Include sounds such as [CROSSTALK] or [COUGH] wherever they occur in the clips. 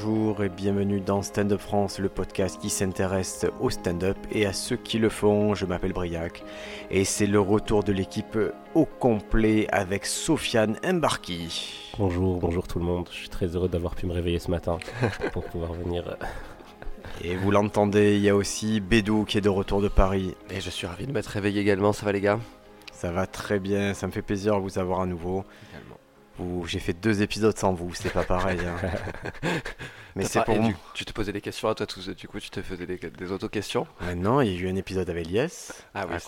bonjour et bienvenue dans Stand Up France, le podcast qui s'intéresse au stand-up et à ceux qui le font. Je m'appelle Briac et c'est le retour de l'équipe au complet avec Sofiane Embarki. Bonjour, bonjour tout le monde. Je suis très heureux d'avoir pu me réveiller ce matin [LAUGHS] pour pouvoir venir. euh, [LAUGHS] Et vous l'entendez, il y a aussi Bédou qui est de retour de Paris. Et je suis ravi de m'être réveillé également, ça va les gars? Ça va très bien, ça me fait plaisir de vous avoir à nouveau. Également. Vous- J'ai fait deux épisodes sans vous, c'est pas pareil. hein. [LAUGHS] Mais c'est pour moi. Tu te posais des questions à toi tous, du coup tu te faisais des, des auto-questions? Maintenant, il y a eu un épisode avec Lies, Ah oui, à.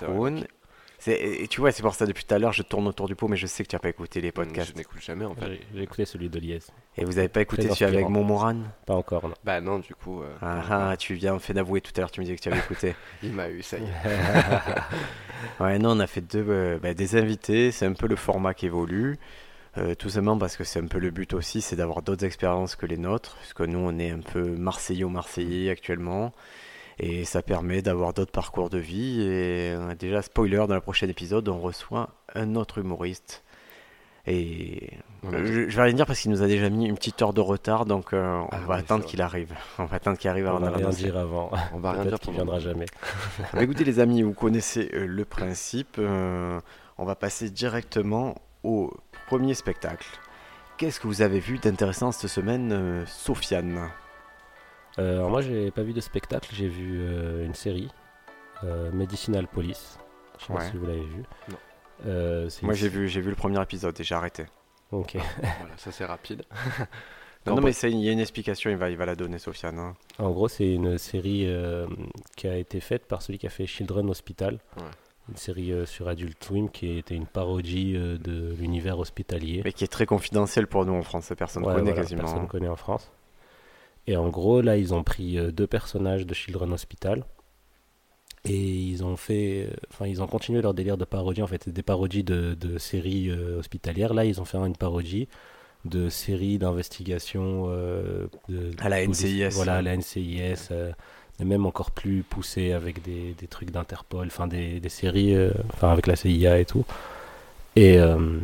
C'est- Et tu vois, c'est pour ça depuis tout à l'heure, je tourne autour du pot, mais je sais que tu n'as pas écouté les podcasts. Je n'écoute jamais en fait. J'ai écouté celui de Lies. Et vous n'avez pas écouté Très celui avec. Momoran Pas encore, non. Bah non, du coup, euh, Ah ah, tu viens fait d'avouer tout à l'heure, tu me disais que tu avais écouté. [LAUGHS] il m'a eu, ça y est. [LAUGHS] Ouais, non, on a fait deux, euh, bah, des invités, c'est un peu le format qui évolue. Euh, tout simplement parce que c'est un peu le but aussi, c'est d'avoir d'autres expériences que les nôtres. Parce que nous, on est un peu marseillais-marseillais actuellement. Et ça permet d'avoir d'autres parcours de vie. Et euh, déjà, spoiler, dans le prochain épisode, on reçoit un autre humoriste. Et On euh, je, je vais rien dire parce qu'il nous a déjà mis une petite heure de retard, donc euh, on Ah va oui, attendre qu'il arrive. [LAUGHS] On va attendre qu'il arrive On avant va de rien dire avant. On va rien dire Peut-être qu'il viendra jamais. [LAUGHS] Écoutez les amis, vous connaissez le principe. on va passer directement au premier spectacle. Qu'est-ce que vous avez vu d'intéressant cette semaine, euh, Sofiane? Euh, alors moi, j'ai pas vu de spectacle, j'ai vu euh, une série, euh, Medicinal Police. Je sais Ouais. pas si vous l'avez vu. Non. Euh, Moi une- j'ai vu, j'ai vu le premier épisode et j'ai arrêté. Ok. Voilà, [LAUGHS] ça c'est rapide. [LAUGHS] Non, Non, mais c'est- il y a une explication, il va, il va la donner Sofiane. hein. En gros, c'est une série euh, qui a été faite par celui qui a fait Children Hospital. Ouais. Une série euh, sur Adult Swim qui était une parodie euh, de l'univers hospitalier. Mais qui est très confidentiel pour nous en France, personne ne Ouais, connaît voilà, quasiment. Personne connaît en France. Et en gros, là, ils ont pris euh, deux personnages de Children Hospital et ils ont fait, enfin, ils ont continué leur délire de parodie. En fait, des parodies de, de séries hospitalières. Là, ils ont fait une parodie de séries d'investigation À la NCIS. Voilà, à la NCIS. Mais même encore plus poussé avec des, des trucs d'Interpol, enfin des, des séries, euh, enfin avec la CIA et tout. Et, euh,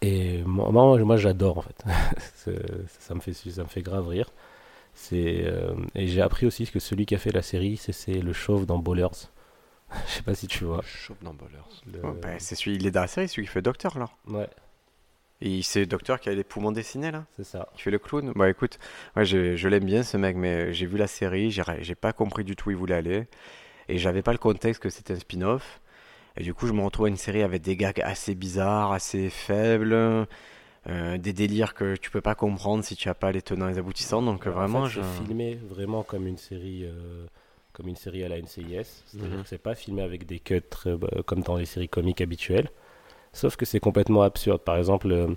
et moi, moi, moi, j'adore en fait. [LAUGHS] Ça, me fait, ça me fait grave rire. C'est, euh, et j'ai appris aussi que celui qui a fait la série, c'est, c'est le chauve dans Ballers. [LAUGHS] Je sais pas si tu vois. Chaud dans Ballers. Le- Ouais, bah, c'est celui, il est dans la série, celui qui fait Docteur là. Ouais, Et c'est le Docteur qui a les poumons dessinés là c'est ça. Qui fait le clown Bah écoute, moi je, je l'aime bien ce mec, mais j'ai vu la série, j'ai pas compris du tout où il voulait aller. Et j'avais pas le contexte que c'était un spin-off. Et du coup, je me retrouve à une série avec des gags assez bizarres, assez faibles, euh, des délires que tu peux pas comprendre si tu as pas les tenants et les aboutissants. Donc En vraiment, fait, je... c'est filmé vraiment comme une série, euh, comme une série à la NCIS. C'est-à-dire Mhm. que c'est pas filmé avec des cuts euh, bah, comme dans les séries comiques habituelles. Sauf que c'est complètement absurde. Par exemple, euh,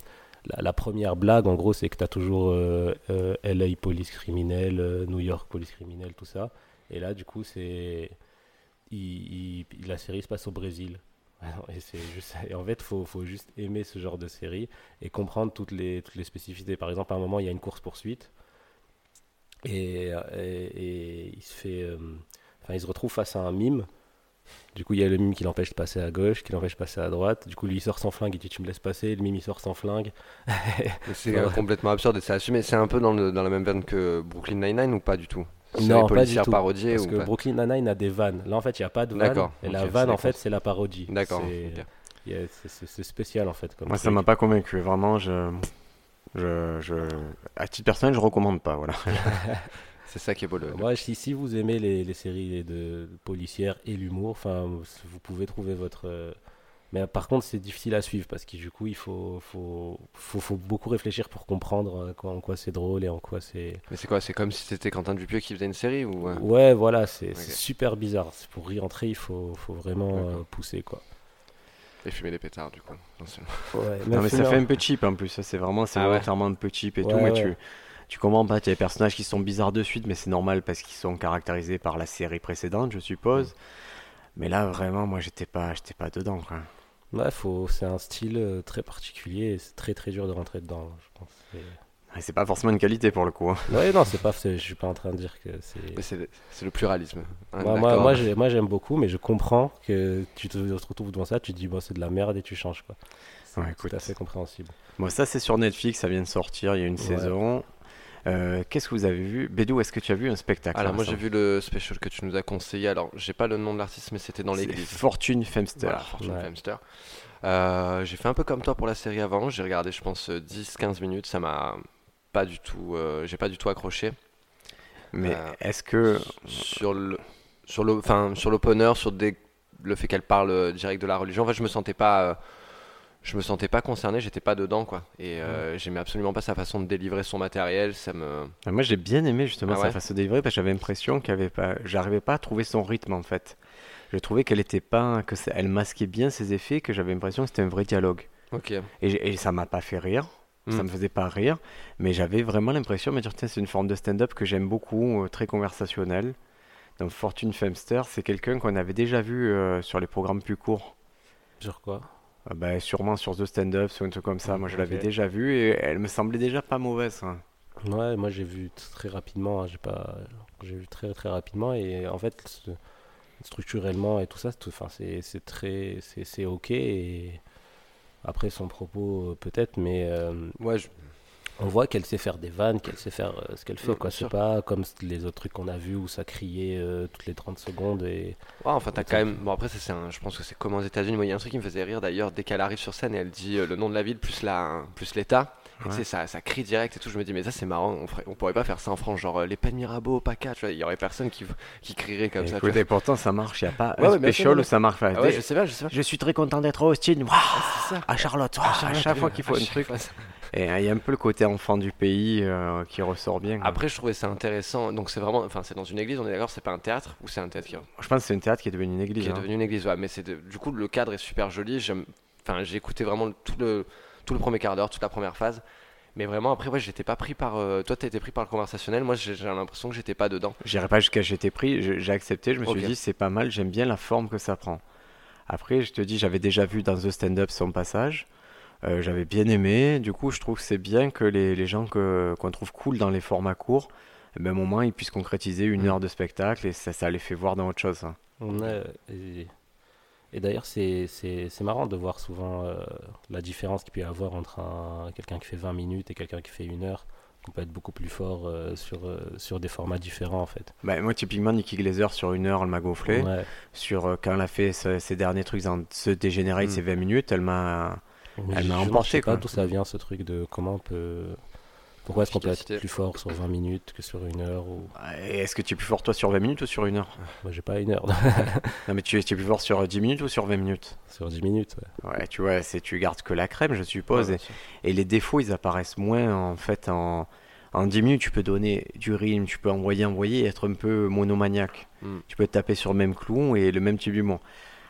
la, première blague, en gros, c'est que tu as toujours euh, euh, LA police criminelle, New York police criminelle, tout ça. Et là, du coup, c'est. la série se passe au Brésil. [LAUGHS] Et, en fait, il faut, juste aimer ce genre de série et comprendre toutes les, spécificités. Par exemple, à un moment, il y a une course-poursuite et, il se retrouve face à un mime. Du coup, il y a le mime qui l'empêche de passer à gauche, qui l'empêche de passer à droite. Du coup, lui, il sort sans flingue, il dit Tu me laisses passer. Le mime, il sort sans flingue. Mais [LAUGHS] C'est Ouais. euh, complètement absurde et c'est assumé. C'est un peu dans, le- dans la même veine que Brooklyn Nine-Nine ou pas du tout? C'est Non, les pas du tout. parodiées Parce ou que pas? Brooklyn Nine-Nine a des vannes. Là, en fait, il n'y a pas de vanne. D'accord, Et la vanne, en fait, c'est la parodie. D'accord. C'est- spécial, en fait. Comme moi ça truc. m'a pas convaincu. Vraiment, je... Je, je... À titre personnel, je recommande pas. Voilà. [LAUGHS] C'est ça qui est beau. Le... Moi, si, si vous aimez les, les séries de policières et l'humour, enfin, vous pouvez trouver votre. euh, Mais par contre, c'est difficile à suivre parce que du coup, il faut, faut, faut, faut beaucoup réfléchir pour comprendre euh, quoi- en quoi c'est drôle et en quoi c'est. Mais c'est quoi C'est comme si c'était Quentin Dupieux qui faisait une série ou euh, Ouais, voilà, c'est super bizarre. Pour y entrer, il faut, faut vraiment euh, pousser quoi. Et fumer des pétards du coup. Ouais, Non, mais ça fait un peu cheap en plus. C'est vraiment, c'est Ah ouais. un peu cheap et Ouais, tout. Mais tu, tu comprends pas. Il y a des personnages qui sont bizarres de suite, mais c'est normal parce qu'ils sont caractérisés par la série précédente, je suppose. Mais là, vraiment, moi, j'étais pas, j'étais pas dedans. Quoi. Ouais, faut, c'est un style euh, très particulier et c'est très très dur de rentrer dedans. Je pense. C'est- Et C'est pas forcément une qualité pour le coup. hein. Ouais, non, c'est pas. c'est- Je suis pas en train de dire que c'est. Mais c'est c'est le pluralisme. hein, Moi, moi, moi, j'ai- moi, j'aime beaucoup, mais je comprends que tu te retrouves devant ça, tu te dis, bon, c'est de la merde et tu changes. quoi. C'est Ouais, tout écoute. à fait compréhensible. Bon, ça, c'est sur Netflix, ça vient de sortir, il y a une Ouais. saison. Euh, Qu'est-ce que vous avez vu? Bédou, est-ce que tu as vu un spectacle Alors moi j'ai vu le special que tu nous as conseillé. Alors j'ai pas le nom de l'artiste, mais c'était dans l'église. Fortune Femster. Voilà, Fortune Ouais. Femster. Euh, j'ai fait un peu comme toi pour la série avant. J'ai regardé, je pense, 10-15 minutes. Ça m'a pas du tout. euh, j'ai pas du tout accroché. Mais Euh, est-ce que. Sur le, sur le, enfin, sur l'opener, sur des- le fait qu'elle parle direct de la religion. En fait, je me sentais pas. Je me sentais pas concerné, j'étais pas dedans quoi. Et euh, j'aimais absolument pas sa façon de délivrer son matériel. Ça me. Moi, j'ai bien aimé justement Ah sa ouais façon de délivrer parce que j'avais l'impression qu'elle avait pas. J'arrivais pas à trouver son rythme en fait. Je trouvais qu'elle était pas. que ça- elle masquait bien ses effets, que j'avais l'impression que c'était un vrai dialogue. Ok. Et, et ça m'a pas fait rire. Ça Mm. me faisait pas rire, mais j'avais vraiment l'impression de me dire tiens c'est une forme de stand-up que j'aime beaucoup, euh, très conversationnel. Donc Fortune Femster, c'est quelqu'un qu'on avait déjà vu euh, sur les programmes plus courts. Sur quoi? Bah, sûrement sur The Stand-Up, sur un truc comme ça. Moi je l'avais déjà vu et elle me semblait déjà pas mauvaise. hein. Ouais, moi j'ai vu très rapidement, hein, j'ai pas, j'ai vu très très rapidement et en fait structurellement et tout ça, c'est enfin très, c'est c'est ok et après son propos euh, peut-être, mais euh, Ouais, je- on voit qu'elle sait faire des vannes, qu'elle sait faire euh, ce qu'elle fait Ouais, quoi. C'est pas comme les autres trucs qu'on a vus où ça criait euh, toutes les 30 secondes et Ouais, enfin, t'as quand même. Bon, après, c'est un... je pense que c'est comme aux États-Unis. Moi, il y a un truc qui me faisait rire d'ailleurs. Dès qu'elle arrive sur scène et elle dit euh, le nom de la ville plus la... plus l'État, tu Ouais. sais, ça, ça crie direct et tout. Je me dis, mais ça, c'est marrant. On, ferait... on pourrait pas faire ça en France. Genre, euh, les peines Mirabeau, PACA, tu vois. Il y aurait personne qui, qui crierait comme ça. tu Écoute, vois. et pourtant ça marche, il n'y a pas Ouais, un ouais, special ça marche. Ah ouais, je sais pas, je sais pas. Je suis très content d'être à Austin. Ça. à Charlotte, à chaque fois qu'il faut À un chaque truc. fois, ça- Et euh, il y a un peu le côté enfant du pays euh, qui ressort bien. quoi. Après, je trouvais ça intéressant. Donc, c'est vraiment. Enfin, c'est dans une église, on est d'accord, c'est pas un théâtre ou c'est un théâtre qui, Je pense que c'est une théâtre qui est devenue une église. qui est hein. devenu une église. Ouais, mais c'est de- du coup, le cadre est super joli. J'aime. Enfin, j'ai écouté vraiment tout le, tout le premier quart d'heure, toute la première phase. Mais vraiment, après, ouais, j'étais pas pris par. euh, Toi, t'as été pris par le conversationnel. Moi, j'ai j'ai l'impression que j'étais pas dedans. J'irai pas jusqu'à j'étais pris, je- j'ai accepté, je me suis dit c'est pas mal, j'aime bien la forme que ça prend. Après, je te dis, j'avais déjà vu dans The Stand Up son passage, euh, j'avais bien aimé, du coup, je trouve que c'est bien que les, les gens que, qu'on trouve cool dans les formats courts, eh ben, au moment ils puissent concrétiser une Mm. heure de spectacle et ça, ça les fait voir dans autre chose. hein. On a, et, et d'ailleurs, c'est c'est- c'est marrant de voir souvent euh, la différence qu'il peut y avoir entre un- quelqu'un qui fait 20 minutes et quelqu'un qui fait une heure. On peut être beaucoup plus fort euh, sur, euh, sur des formats différents en fait. Bah, moi, typiquement, Nicky Glazer, sur une heure, elle m'a gonflé. Ouais. Sur, euh, quand elle a fait ses derniers trucs dans ce Degenerate, Mm. ces 20 minutes, elle m'a. Mais Elle m'a emporté, Je sais pas quoi. d'où ça vient ce truc de comment on peut. Pourquoi est-ce qu'on peut être plus fort sur 20 minutes que sur une heure ou... Et Est-ce que tu es plus fort, toi, sur 20 minutes ou sur une heure? Moi j'ai pas une heure, [LAUGHS] Non, mais tu es, tu es plus fort sur 10 minutes ou sur 20 minutes? Sur 10 minutes. ouais. Ouais, tu vois, c'est tu gardes que la crème, je suppose. Ouais, et, les défauts, ils apparaissent moins en fait en, en 10 minutes. Tu peux donner du rythme, tu peux envoyer, envoyer et être un peu monomaniaque. Mm. Tu peux te taper sur le même clou et le même type d'humour.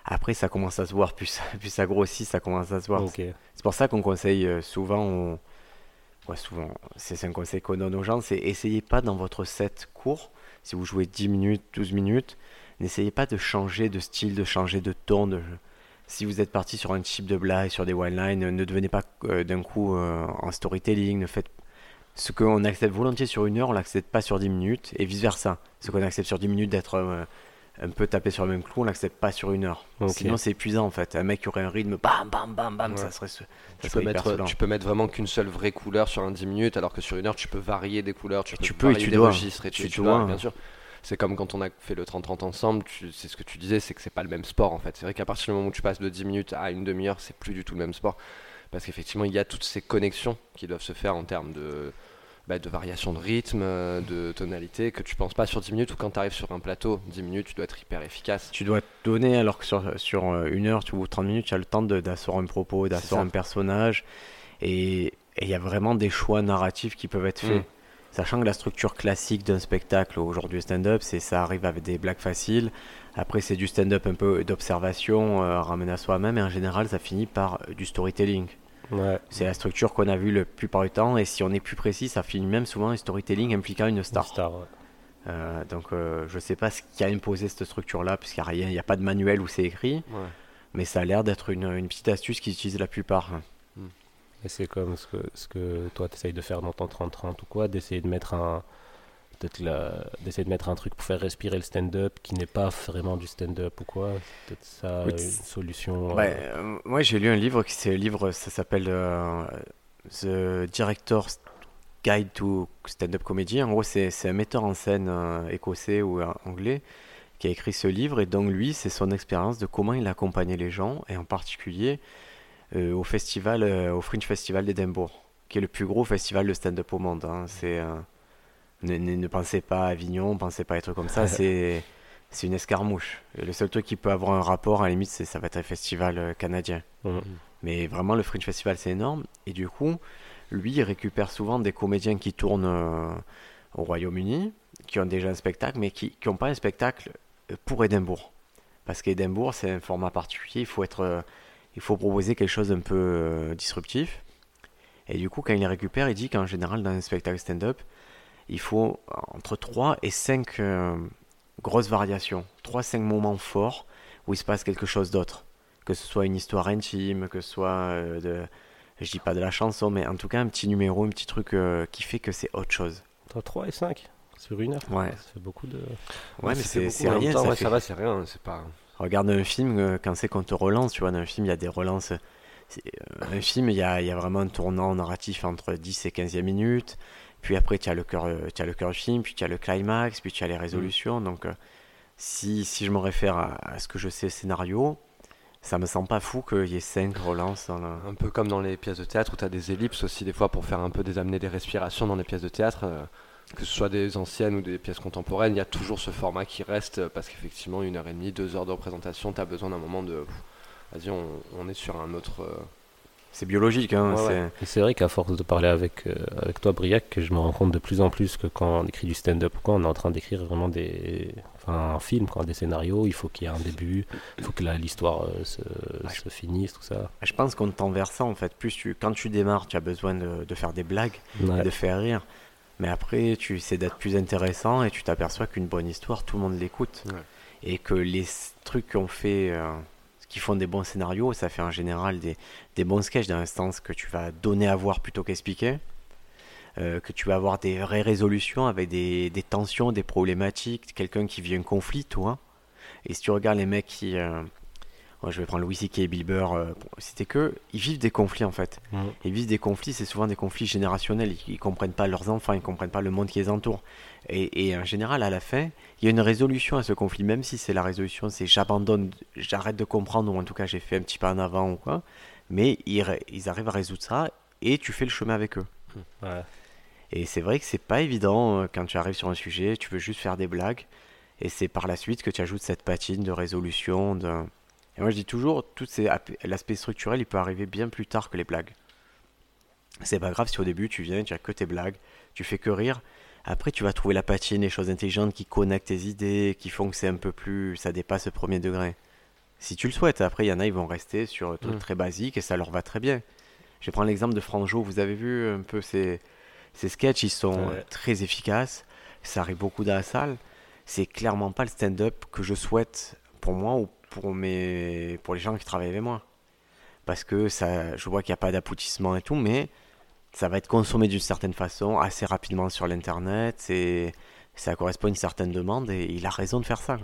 Après, ça commence à se voir, plus, [LAUGHS] plus ça grossit, ça commence à se voir. C'est pour ça qu'on conseille euh, souvent, on- ouais, souvent, c'est un conseil qu'on donne aux gens, c'est essayez pas dans votre set court, si vous jouez 10 minutes, 12 minutes, n'essayez pas de changer de style, de changer de ton. De... Si vous êtes parti sur un type de blague, sur des wildlines, euh, ne devenez pas euh, d'un coup euh, en storytelling, ne faites ce qu'on accepte volontiers sur une heure, on l'accepte pas sur 10 minutes, et vice versa. Ce qu'on accepte sur 10 minutes d'être euh, un peu tapé sur le même clou, on l'accepte pas sur une heure. Sinon c'est épuisant en fait. Un mec qui aurait un rythme bam bam bam bam, Ouais. ça serait ça Tu serait peux, hyper mettre, tu peux mettre vraiment qu'une seule vraie couleur sur un 10 minutes, alors que sur une heure, tu peux varier des couleurs, tu Et peux, peux varier tu des dois. registres, et tu, Tu dois. dois, bien sûr. C'est comme quand on a fait le 30-30 ensemble, c'est ce que tu disais, c'est que c'est pas le même sport en fait. C'est vrai qu'à partir du moment où tu passes de 10 minutes à une demi-heure, c'est plus du tout le même sport. Parce qu'effectivement, il y a toutes ces connexions qui doivent se faire en termes de, bah, de variation de rythme, euh, de tonalité, que tu penses pas sur 10 minutes ou quand tu arrives sur un plateau, 10 minutes, tu dois être hyper efficace. Tu dois te donner, alors que sur, sur euh, une heure ou 30 minutes, tu as le temps d'asseoir un propos, d'asseoir un personnage. Et et il y a vraiment des choix narratifs qui peuvent être faits. Mm. Sachant que la structure classique d'un spectacle aujourd'hui stand-up, c'est ça arrive avec des blagues faciles. Après, c'est du stand-up un peu d'observation, euh, ramené à soi-même. Et en général, ça finit par euh, du storytelling. Ouais. C'est la structure qu'on a vue le plupart du temps. Et si on est plus précis, ça finit même souvent un storytelling impliquant une star. Star, ouais. Euh, donc, euh, je sais pas ce qui a imposé cette structure-là, puisqu'il n'y a rien, il n'y a pas de manuel où c'est écrit. Ouais. Mais ça a l'air d'être une, une petite astuce qu'ils utilisent la plupart. Et c'est comme ce que, ce que toi tu essayes de faire dans ton 30-30 ou quoi, d'essayer de mettre un peut-être d'essayer de mettre un truc pour faire respirer le stand-up qui n'est pas vraiment du stand-up ou quoi. Peut-être ça Oui, une solution. Ouais, euh, euh, moi, j'ai lu un livre, qui c'est livre, ça s'appelle euh, The Director's Guide to Stand-up Comedy. En gros, c'est un metteur en scène euh, écossais ou anglais qui a écrit ce livre. Et donc, lui, c'est son expérience de comment il a accompagné les gens, et en particulier au festival, au Fringe Festival d'Édimbourg, qui est le plus gros festival de stand-up au monde. hein. C'est, ne, ne- ne pensez pas à Avignon, ne pensez pas à des trucs comme ça. [LAUGHS] c'est, c'est une escarmouche. Le seul truc qui peut avoir un rapport, à la limite, c'est ça va être un festival euh, canadien. Mhm. Mais vraiment, le Fringe Festival, c'est énorme. Et du coup, lui, il récupère souvent des comédiens qui tournent euh, au Royaume-Uni, qui ont déjà un spectacle, mais qui n'ont pas un spectacle euh, pour Édimbourg. Parce qu'Édimbourg, c'est un format particulier. Il faut, être, euh, il faut proposer quelque chose d'un peu euh, disruptif. Et du coup, quand il les récupère, il dit qu'en général, dans un spectacle stand-up, il faut entre 3 et 5 euh, grosses variations. 3-5 moments forts où il se passe quelque chose d'autre que ce soit une histoire intime, que ce soit euh, de, je dis pas de la chanson, mais en tout cas un petit numéro, un petit truc euh, qui fait que c'est autre chose. Entre 3 et 5 sur une heure. Ouais. Ça fait beaucoup de. Ouais, mais c'est rien. temps, ça ouais, fait- ça va, c'est rien. C'est pas. Regarde un film, euh, quand c'est qu'on te relance, tu vois, dans un film, il y a des relances. c'est, euh, Un film, il y a, il y a vraiment un tournant narratif entre 10 et 15e minutes. Puis après, tu as le cœur euh, tu as le cœur du film, puis tu as le climax, puis tu as les résolutions. Donc, euh, si, si je me réfère à, à ce que je sais scénario, ça me semble pas fou qu'il y ait 5 relances dans. Un peu comme dans les pièces de théâtre où tu as des ellipses aussi, des fois, pour faire un peu des amener des respirations dans les pièces de théâtre. euh, que ce soit des anciennes ou des pièces contemporaines, il y a toujours ce format qui reste parce qu'effectivement, une heure et demie, deux heures de représentation, tu as besoin d'un moment de. Vas-y, on, on est sur un autre. euh, C'est biologique, hein, Ouais, c'est... vrai qu'à force de parler avec, euh, avec toi, Briac, que je me rends compte de plus en plus que quand on écrit du stand-up quoi, on est en train d'écrire vraiment des, enfin, un film, quoi, des scénarios. Il faut qu'il y ait un début, il faut que l'histoire euh, se, se finisse, tout ça. Je pense qu'on tend vers ça en fait. Plus tu, quand tu démarres, tu as besoin de, de faire des blagues, Ouais. et de faire rire. Mais après, tu essaies d'être plus intéressant et tu t'aperçois qu'une bonne histoire, tout le monde l'écoute. Et que les trucs qu'on fait, euh, font des bons scénarios, ça fait en général des, des bons sketchs dans l'instance que tu vas donner à voir plutôt qu'expliquer. Euh, que tu vas avoir des vraies résolutions avec des, des tensions, des problématiques, quelqu'un qui vit un conflit, toi. Et si tu regardes les mecs qui. euh, je vais prendre Louis C.K. et Bill Burr, euh, citer que, ils vivent des conflits en fait. Mhm. Ils vivent des conflits, c'est souvent des conflits générationnels. Ils, ils comprennent pas leurs enfants, ils comprennent pas le monde qui les entoure. Et, et en général, à la fin, il y a une résolution à ce conflit, même si c'est la résolution, c'est j'abandonne, j'arrête de comprendre, ou en tout cas j'ai fait un petit pas en avant ou quoi. Mais ils, arrivent à résoudre ça et tu fais le chemin avec eux. Ouais. Et c'est vrai que c'est pas évident euh, quand tu arrives sur un sujet, tu veux juste faire des blagues, et c'est par la suite que tu ajoutes cette patine de résolution. De... Et moi je dis toujours, tout l'aspect structurel, il peut arriver bien plus tard que les blagues. C'est pas grave si au début tu viens, tu as que tes blagues, tu fais que rire. Après tu vas trouver la patine, les choses intelligentes qui connectent tes idées, qui font que c'est un peu plus, ça dépasse le premier degré. Si tu le souhaites, après il y en a, ils vont rester sur un truc Mm. très basique et ça leur va très bien. Je vais prendre l'exemple de Franjo, vous avez vu un peu ces, ces sketchs, ils sont Ouais. très efficaces, ça arrive beaucoup dans la salle. C'est clairement pas le stand-up que je souhaite pour moi ou pour, mes, pour les gens qui travaillent avec moi. Parce que ça, je vois qu'il n'y a pas d'aboutissement et tout, mais ça va être consommé d'une certaine façon, assez rapidement sur l'internet, et ça correspond à une certaine demande, et il a raison de faire ça.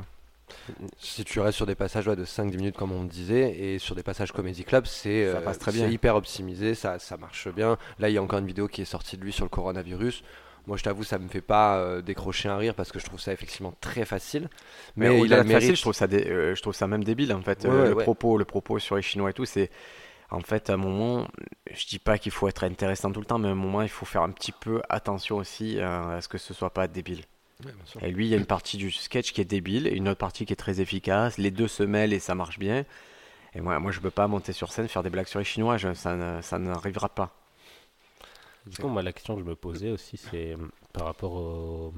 Si tu restes sur des passages ouais, de 5-10 minutes, comme on disait, et sur des passages Comedy Club, c'est Ça euh, hyper optimisé, ça, ça marche bien. Là, il y a encore une vidéo qui est sortie de lui sur le coronavirus. Moi, je t'avoue, ça me fait pas euh, décrocher un rire parce que je trouve ça effectivement très facile. Mais, Mais, il a le facile, mérite. je trouve ça, dé- euh, je trouve ça même débile en fait. Ouais, Euh, ouais, le propos, le propos sur les Chinois et tout, c'est en fait à un moment, je dis pas qu'il faut être intéressant tout le temps, mais à un moment, il faut faire un petit peu attention aussi à ce que ce soit pas débile. Ouais, bien sûr. Et lui, il y a une partie du sketch qui est débile et une autre partie qui est très efficace. Les deux se mêlent et ça marche bien. Et moi, moi je peux pas monter sur scène faire des blagues sur les Chinois, je- ça n'arrivera pas. Du coup, moi, la question que je me posais aussi, c'est euh, par rapport au.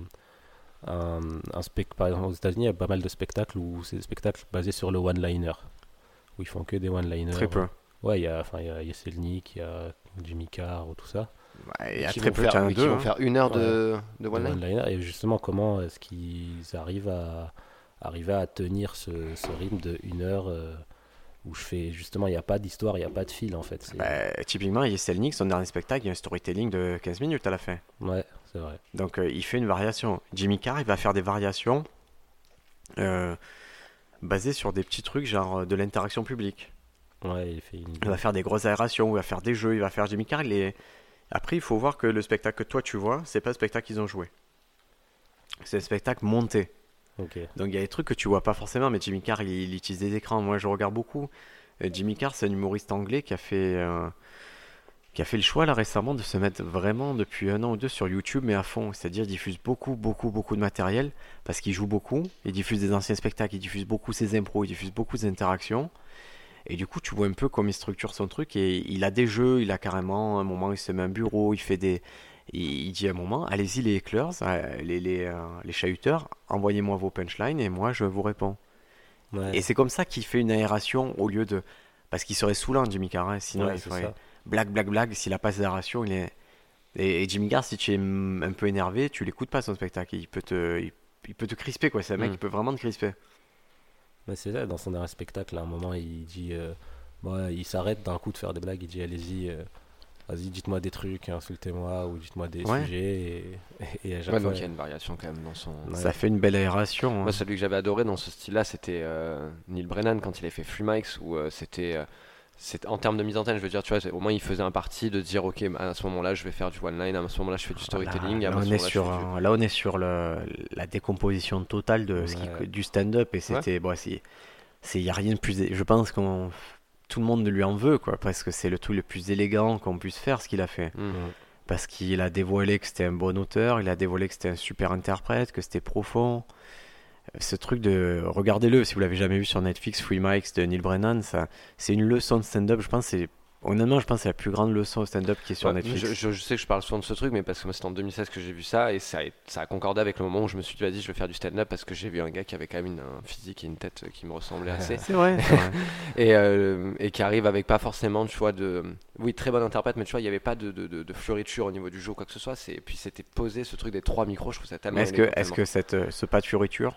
Un, un spec, par exemple, aux États-Unis, il y a pas mal de spectacles où c'est des spectacles basés sur le one-liner. Où ils font que des one-liners. Très peu. Ouais, il y a, enfin, il y a, il y a il y a Jimmy Carr, tout ça. Ouais, Il y a très peu, faire, oui, qui deux, vont hein. faire une heure de, de Des one line. one-liners. Et justement, comment est-ce qu'ils arrivent à arriver à tenir ce, ce rythme de une heure euh, où je fais justement, il n'y a pas d'histoire, il n'y a pas de fil en fait. Bah, typiquement, Yeselnik, son dernier spectacle, il y a un storytelling de 15 minutes à la fin. Ouais, c'est vrai. Donc euh, il fait une variation. Jimmy Carr, il va faire des variations euh, basées sur des petits trucs genre euh, de l'interaction publique. Ouais, il fait une. Il va faire des grosses aérations, il va faire des jeux, il va faire Jimmy Carr, il est... Après, il faut voir que le spectacle que toi tu vois, c'est pas le spectacle qu'ils ont joué. C'est le spectacle monté. Donc il y a des trucs que tu vois pas forcément, mais Jimmy Carr, il, il utilise des écrans. Moi, je regarde beaucoup. Euh, Jimmy Carr, c'est un humoriste anglais qui a fait, euh, qui a fait le choix là récemment de se mettre vraiment depuis un an ou deux sur YouTube, mais à fond. C'est-à-dire, il diffuse beaucoup, beaucoup, beaucoup de matériel parce qu'il joue beaucoup. Il diffuse des anciens spectacles, il diffuse beaucoup ses impros, il diffuse beaucoup ses interactions. Et du coup, tu vois un peu comment il structure son truc. Et il a des jeux, il a carrément un moment, il se met un bureau, il fait des. Il, dit à un moment, allez-y les éclairs, euh, les, les, euh, les chahuteurs, envoyez-moi vos punchlines et moi je vous réponds. Ouais. Et c'est comme ça qu'il fait une aération au lieu de. Parce qu'il serait saoulant, Jimmy Carr. hein, Sinon, Ouais, il ça. blague, blague, blague. S'il a pas d'aération, il est. Et, et Jimmy Carr, si tu es mm, un peu énervé, tu l'écoutes pas son spectacle. Il peut te, il, il peut te crisper, quoi. C'est un mec Mm. qui peut vraiment te crisper. Mais c'est ça, dans son dernier spectacle, à un moment, il dit. euh, bon, il s'arrête d'un coup de faire des blagues, il dit allez-y, euh, vas-y, dites-moi des trucs, insultez-moi, ou dites-moi des Ouais. sujets. Et, et à chaque Ouais, fois, donc il y a une variation quand même dans son. Ouais. Ça fait une belle aération. hein. Moi, celui que j'avais adoré dans ce style-là, c'était euh, Neil Brennan quand il a fait Free Mics, où euh, c'était. euh, en termes de mise en scène, je veux dire, tu vois, au moins il faisait un parti de dire, ok, à ce moment-là, je vais faire du one-line, à ce moment-là, je fais du storytelling, Là, à là, ce on est sur, du- là, on est sur le, la décomposition totale de ce qui- Ouais. du stand-up et c'était bon, c'est c'est y a rien de plus. Je pense qu'on tout le monde lui en veut quoi, parce que c'est le truc le plus élégant qu'on puisse faire ce qu'il a fait. Mm. Parce qu'il a dévoilé que c'était un bon auteur, il a dévoilé que c'était un super interprète, que c'était profond. Ce truc de regardez-le si vous l'avez jamais vu sur Netflix, Free Mics de Neil Brennan, ça c'est une leçon de stand-up. Je pense c'est honnêtement, je pense que c'est la plus grande leçon de stand-up qui est sur Ouais, Netflix. je, je- je sais que je parle souvent de ce truc, mais parce que moi c'était en 2016 que j'ai vu ça et ça a, ça a concordé avec le moment où je me suis dit, vas-y, je vais faire du stand-up parce que j'ai vu un gars qui avait quand même une, un physique et une tête qui me ressemblait [LAUGHS] assez. C'est vrai. c'est [LAUGHS] vrai. et, euh, et qui arrive avec pas forcément, tu vois, de. Oui, très bon interprète, mais tu vois, il n'y avait pas de, de, de, de fleuriture au niveau du jeu ou quoi que ce soit. c'est- Et puis c'était posé ce truc des trois micros, je trouve ça tellement. Est-ce que, est-ce tellement- que cette, euh, ce pas de fioriture,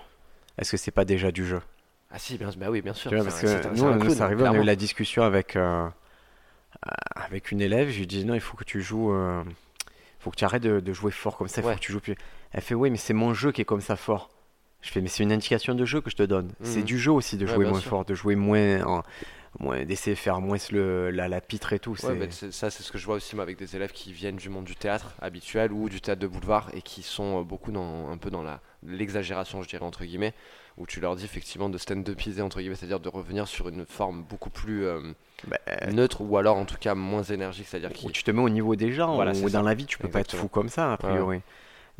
est-ce que c'est pas déjà du jeu? Ah si, bien, bah oui, bien sûr. Vois, c'est Parce un- c'est que un- nous, c'est un nous, clown, ça arrive, on a eu la discussion avec, euh, avec une élève. Je lui dis non, il faut que tu joues, euh, faut que tu arrêtes de, de jouer fort comme ça. Il faut que tu joues plus. Elle fait oui, mais c'est mon jeu qui est comme ça fort. Je fais mais c'est une indication de jeu que je te donne. C'est Mhm. du jeu aussi de jouer moins sûr. fort, de jouer moins, en- moins d'essayer de faire moins le, la, la pitre et tout. Ouais, c'est- c'est- ça, c'est ce que je vois aussi moi, avec des élèves qui viennent du monde du théâtre habituel ou du théâtre de boulevard et qui sont euh, beaucoup dans, un peu dans la- l'exagération, je dirais, entre guillemets, où tu leur dis effectivement de stand-upiser, entre guillemets, c'est-à-dire de revenir sur une forme beaucoup plus euh, Bah, euh, neutre ou alors en tout cas moins énergique, c'est-à-dire où tu te mets au niveau des gens, Voilà, ou dans ça. la vie tu peux pas être fou comme ça a priori.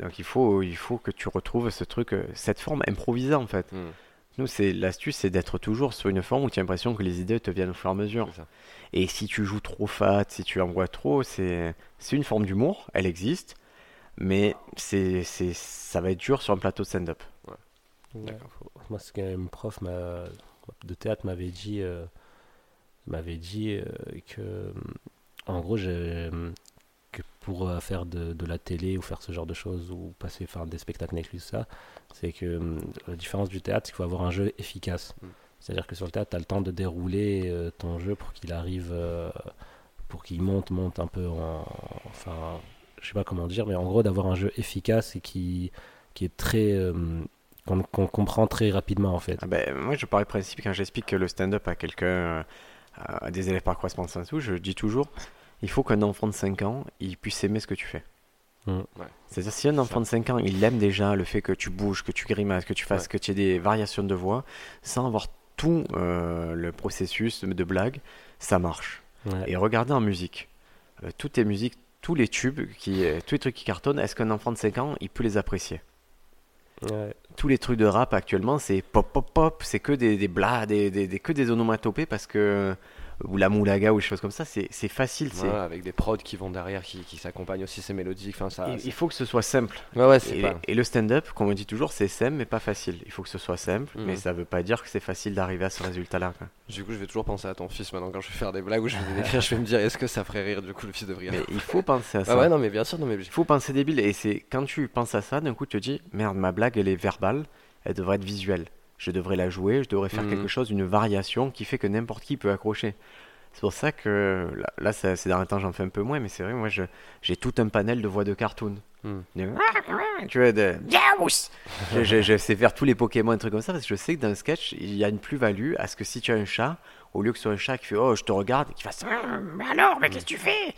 Donc il faut, il faut que tu retrouves ce truc, euh, cette forme improvisée en fait. Hmm, Nous, c'est l'astuce, c'est d'être toujours sur une forme où tu as l'impression que les idées te viennent au fur et à mesure. Et si tu joues trop fat, si tu envoies trop, c'est une forme d'humour, elle existe, mais c'est c'est ça va être dur sur un plateau de stand-up. Moi, ce qu'un prof m'a- de théâtre m'avait dit, euh, m'avait dit euh, que, euh, en gros, j'ai- que pour faire de, de la télé ou faire ce genre de choses ou passer faire des spectacles Netflix, ça, c'est que la différence du théâtre, c'est qu'il faut avoir un jeu efficace. Mm. C'est-à-dire que sur le théâtre, tu as le temps de dérouler euh, ton jeu pour qu'il arrive, pour qu'il monte, monte un peu en. Enfin, je sais pas comment dire, mais en gros, d'avoir un jeu efficace et qui, qui est très. Qu'on comprend très rapidement en fait. Ah ben, moi, je pars du principe quand j'explique le stand-up à quelqu'un, euh, à des élèves par correspondance et tout, je dis toujours, il faut qu'un enfant de 5 ans, il puisse aimer ce que tu fais. Mm. Ouais. C'est-à-dire, si un enfant de 5 ans, il aime déjà le fait que tu bouges, que tu grimaces, que tu fasses, Ouais. que tu aies des variations de voix, sans avoir tout euh, le processus de, blague, ça marche. Ouais. Et regardez en musique. Euh, toutes les musiques, tous les tubes, qui, euh, tous les trucs qui cartonnent, est-ce qu'un enfant de 5 ans, il peut les apprécier? Ouais. Tous les trucs de rap actuellement, c'est pop pop pop, c'est que des, des des- que des onomatopées parce que. Ou la moulaga ou des choses comme ça, c'est c'est facile. c'est avec des prods qui vont derrière, qui, qui s'accompagnent aussi ces mélodies. Enfin, ça, il, il faut que ce soit simple. Ouais, ouais, c'est Et, pas. et le stand-up, comme on dit toujours, c'est simple mais pas facile. Il faut que ce soit simple, Mhm. mais ça veut pas dire que c'est facile d'arriver à ce résultat-là. Du coup, je vais toujours penser à ton fils maintenant quand je vais faire des blagues ou je vais les écrire. je vais me dire, est-ce que ça ferait rire du coup le fils de Brian Mais il faut penser à ça. Ah ouais, non, mais bien sûr, non, mais. Il faut penser débile. Et c'est quand tu penses à ça, d'un coup, tu te dis merde, ma blague, elle est verbale, elle devrait être visuelle. Je devrais la jouer, je devrais faire Mhm. quelque chose, une variation qui fait que n'importe qui peut accrocher. C'est pour ça que là, là ces derniers temps, j'en fais un peu moins, mais c'est vrai, moi, j'ai tout un panel de voix de cartoon. De- Tu vois, de. je, je- je sais faire tous les Pokémon, un truc comme ça, parce que je sais que dans un sketch, il y a une plus-value à ce que si tu as un chat, au lieu que ce soit un chat qui fait Oh, je te regarde, et qui fasse Ah, mais alors, mais qu'est-ce que tu fais?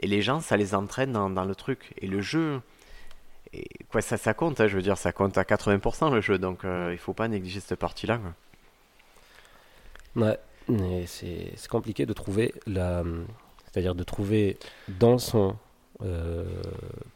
Et les gens, ça les entraîne dans, dans le truc. Et le jeu, et quoi, ça, ça compte, hein, je veux dire, ça compte à 80% le jeu, donc euh, il faut pas négliger cette partie-là. Ouais, mais c'est compliqué de trouver la. C'est-à-dire de trouver dans son euh,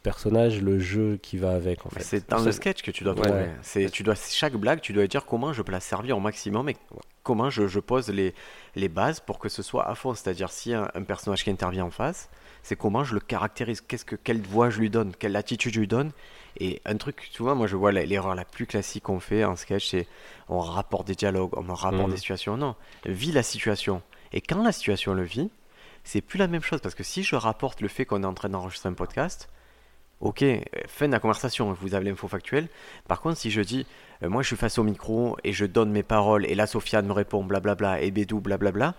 personnage le jeu qui va avec, en fait. C'est dans le sketch que tu dois Ouais. trouver. C'est, tu dois, chaque blague, tu dois dire comment je peux la servir au maximum et comment je, je pose les, les bases pour que ce soit à fond. C'est-à-dire, si un, un personnage qui intervient en face, c'est comment je le caractérise, qu'est-ce que, quelle voix je lui donne, quelle attitude je lui donne. Et un truc, tu vois, moi je vois l'erreur la plus classique qu'on fait en sketch, c'est on rapporte des dialogues, on rapporte Mhm. des situations. Non, vis la situation. Et quand la situation le vit, c'est plus la même chose. Parce que si je rapporte le fait qu'on est en train d'enregistrer un podcast, ok, euh, fin de la conversation, vous avez l'info factuelle. Par contre, si je dis, euh, moi je suis face au micro et je donne mes paroles, et là Sofiane me répond blablabla, et Bédou blablabla,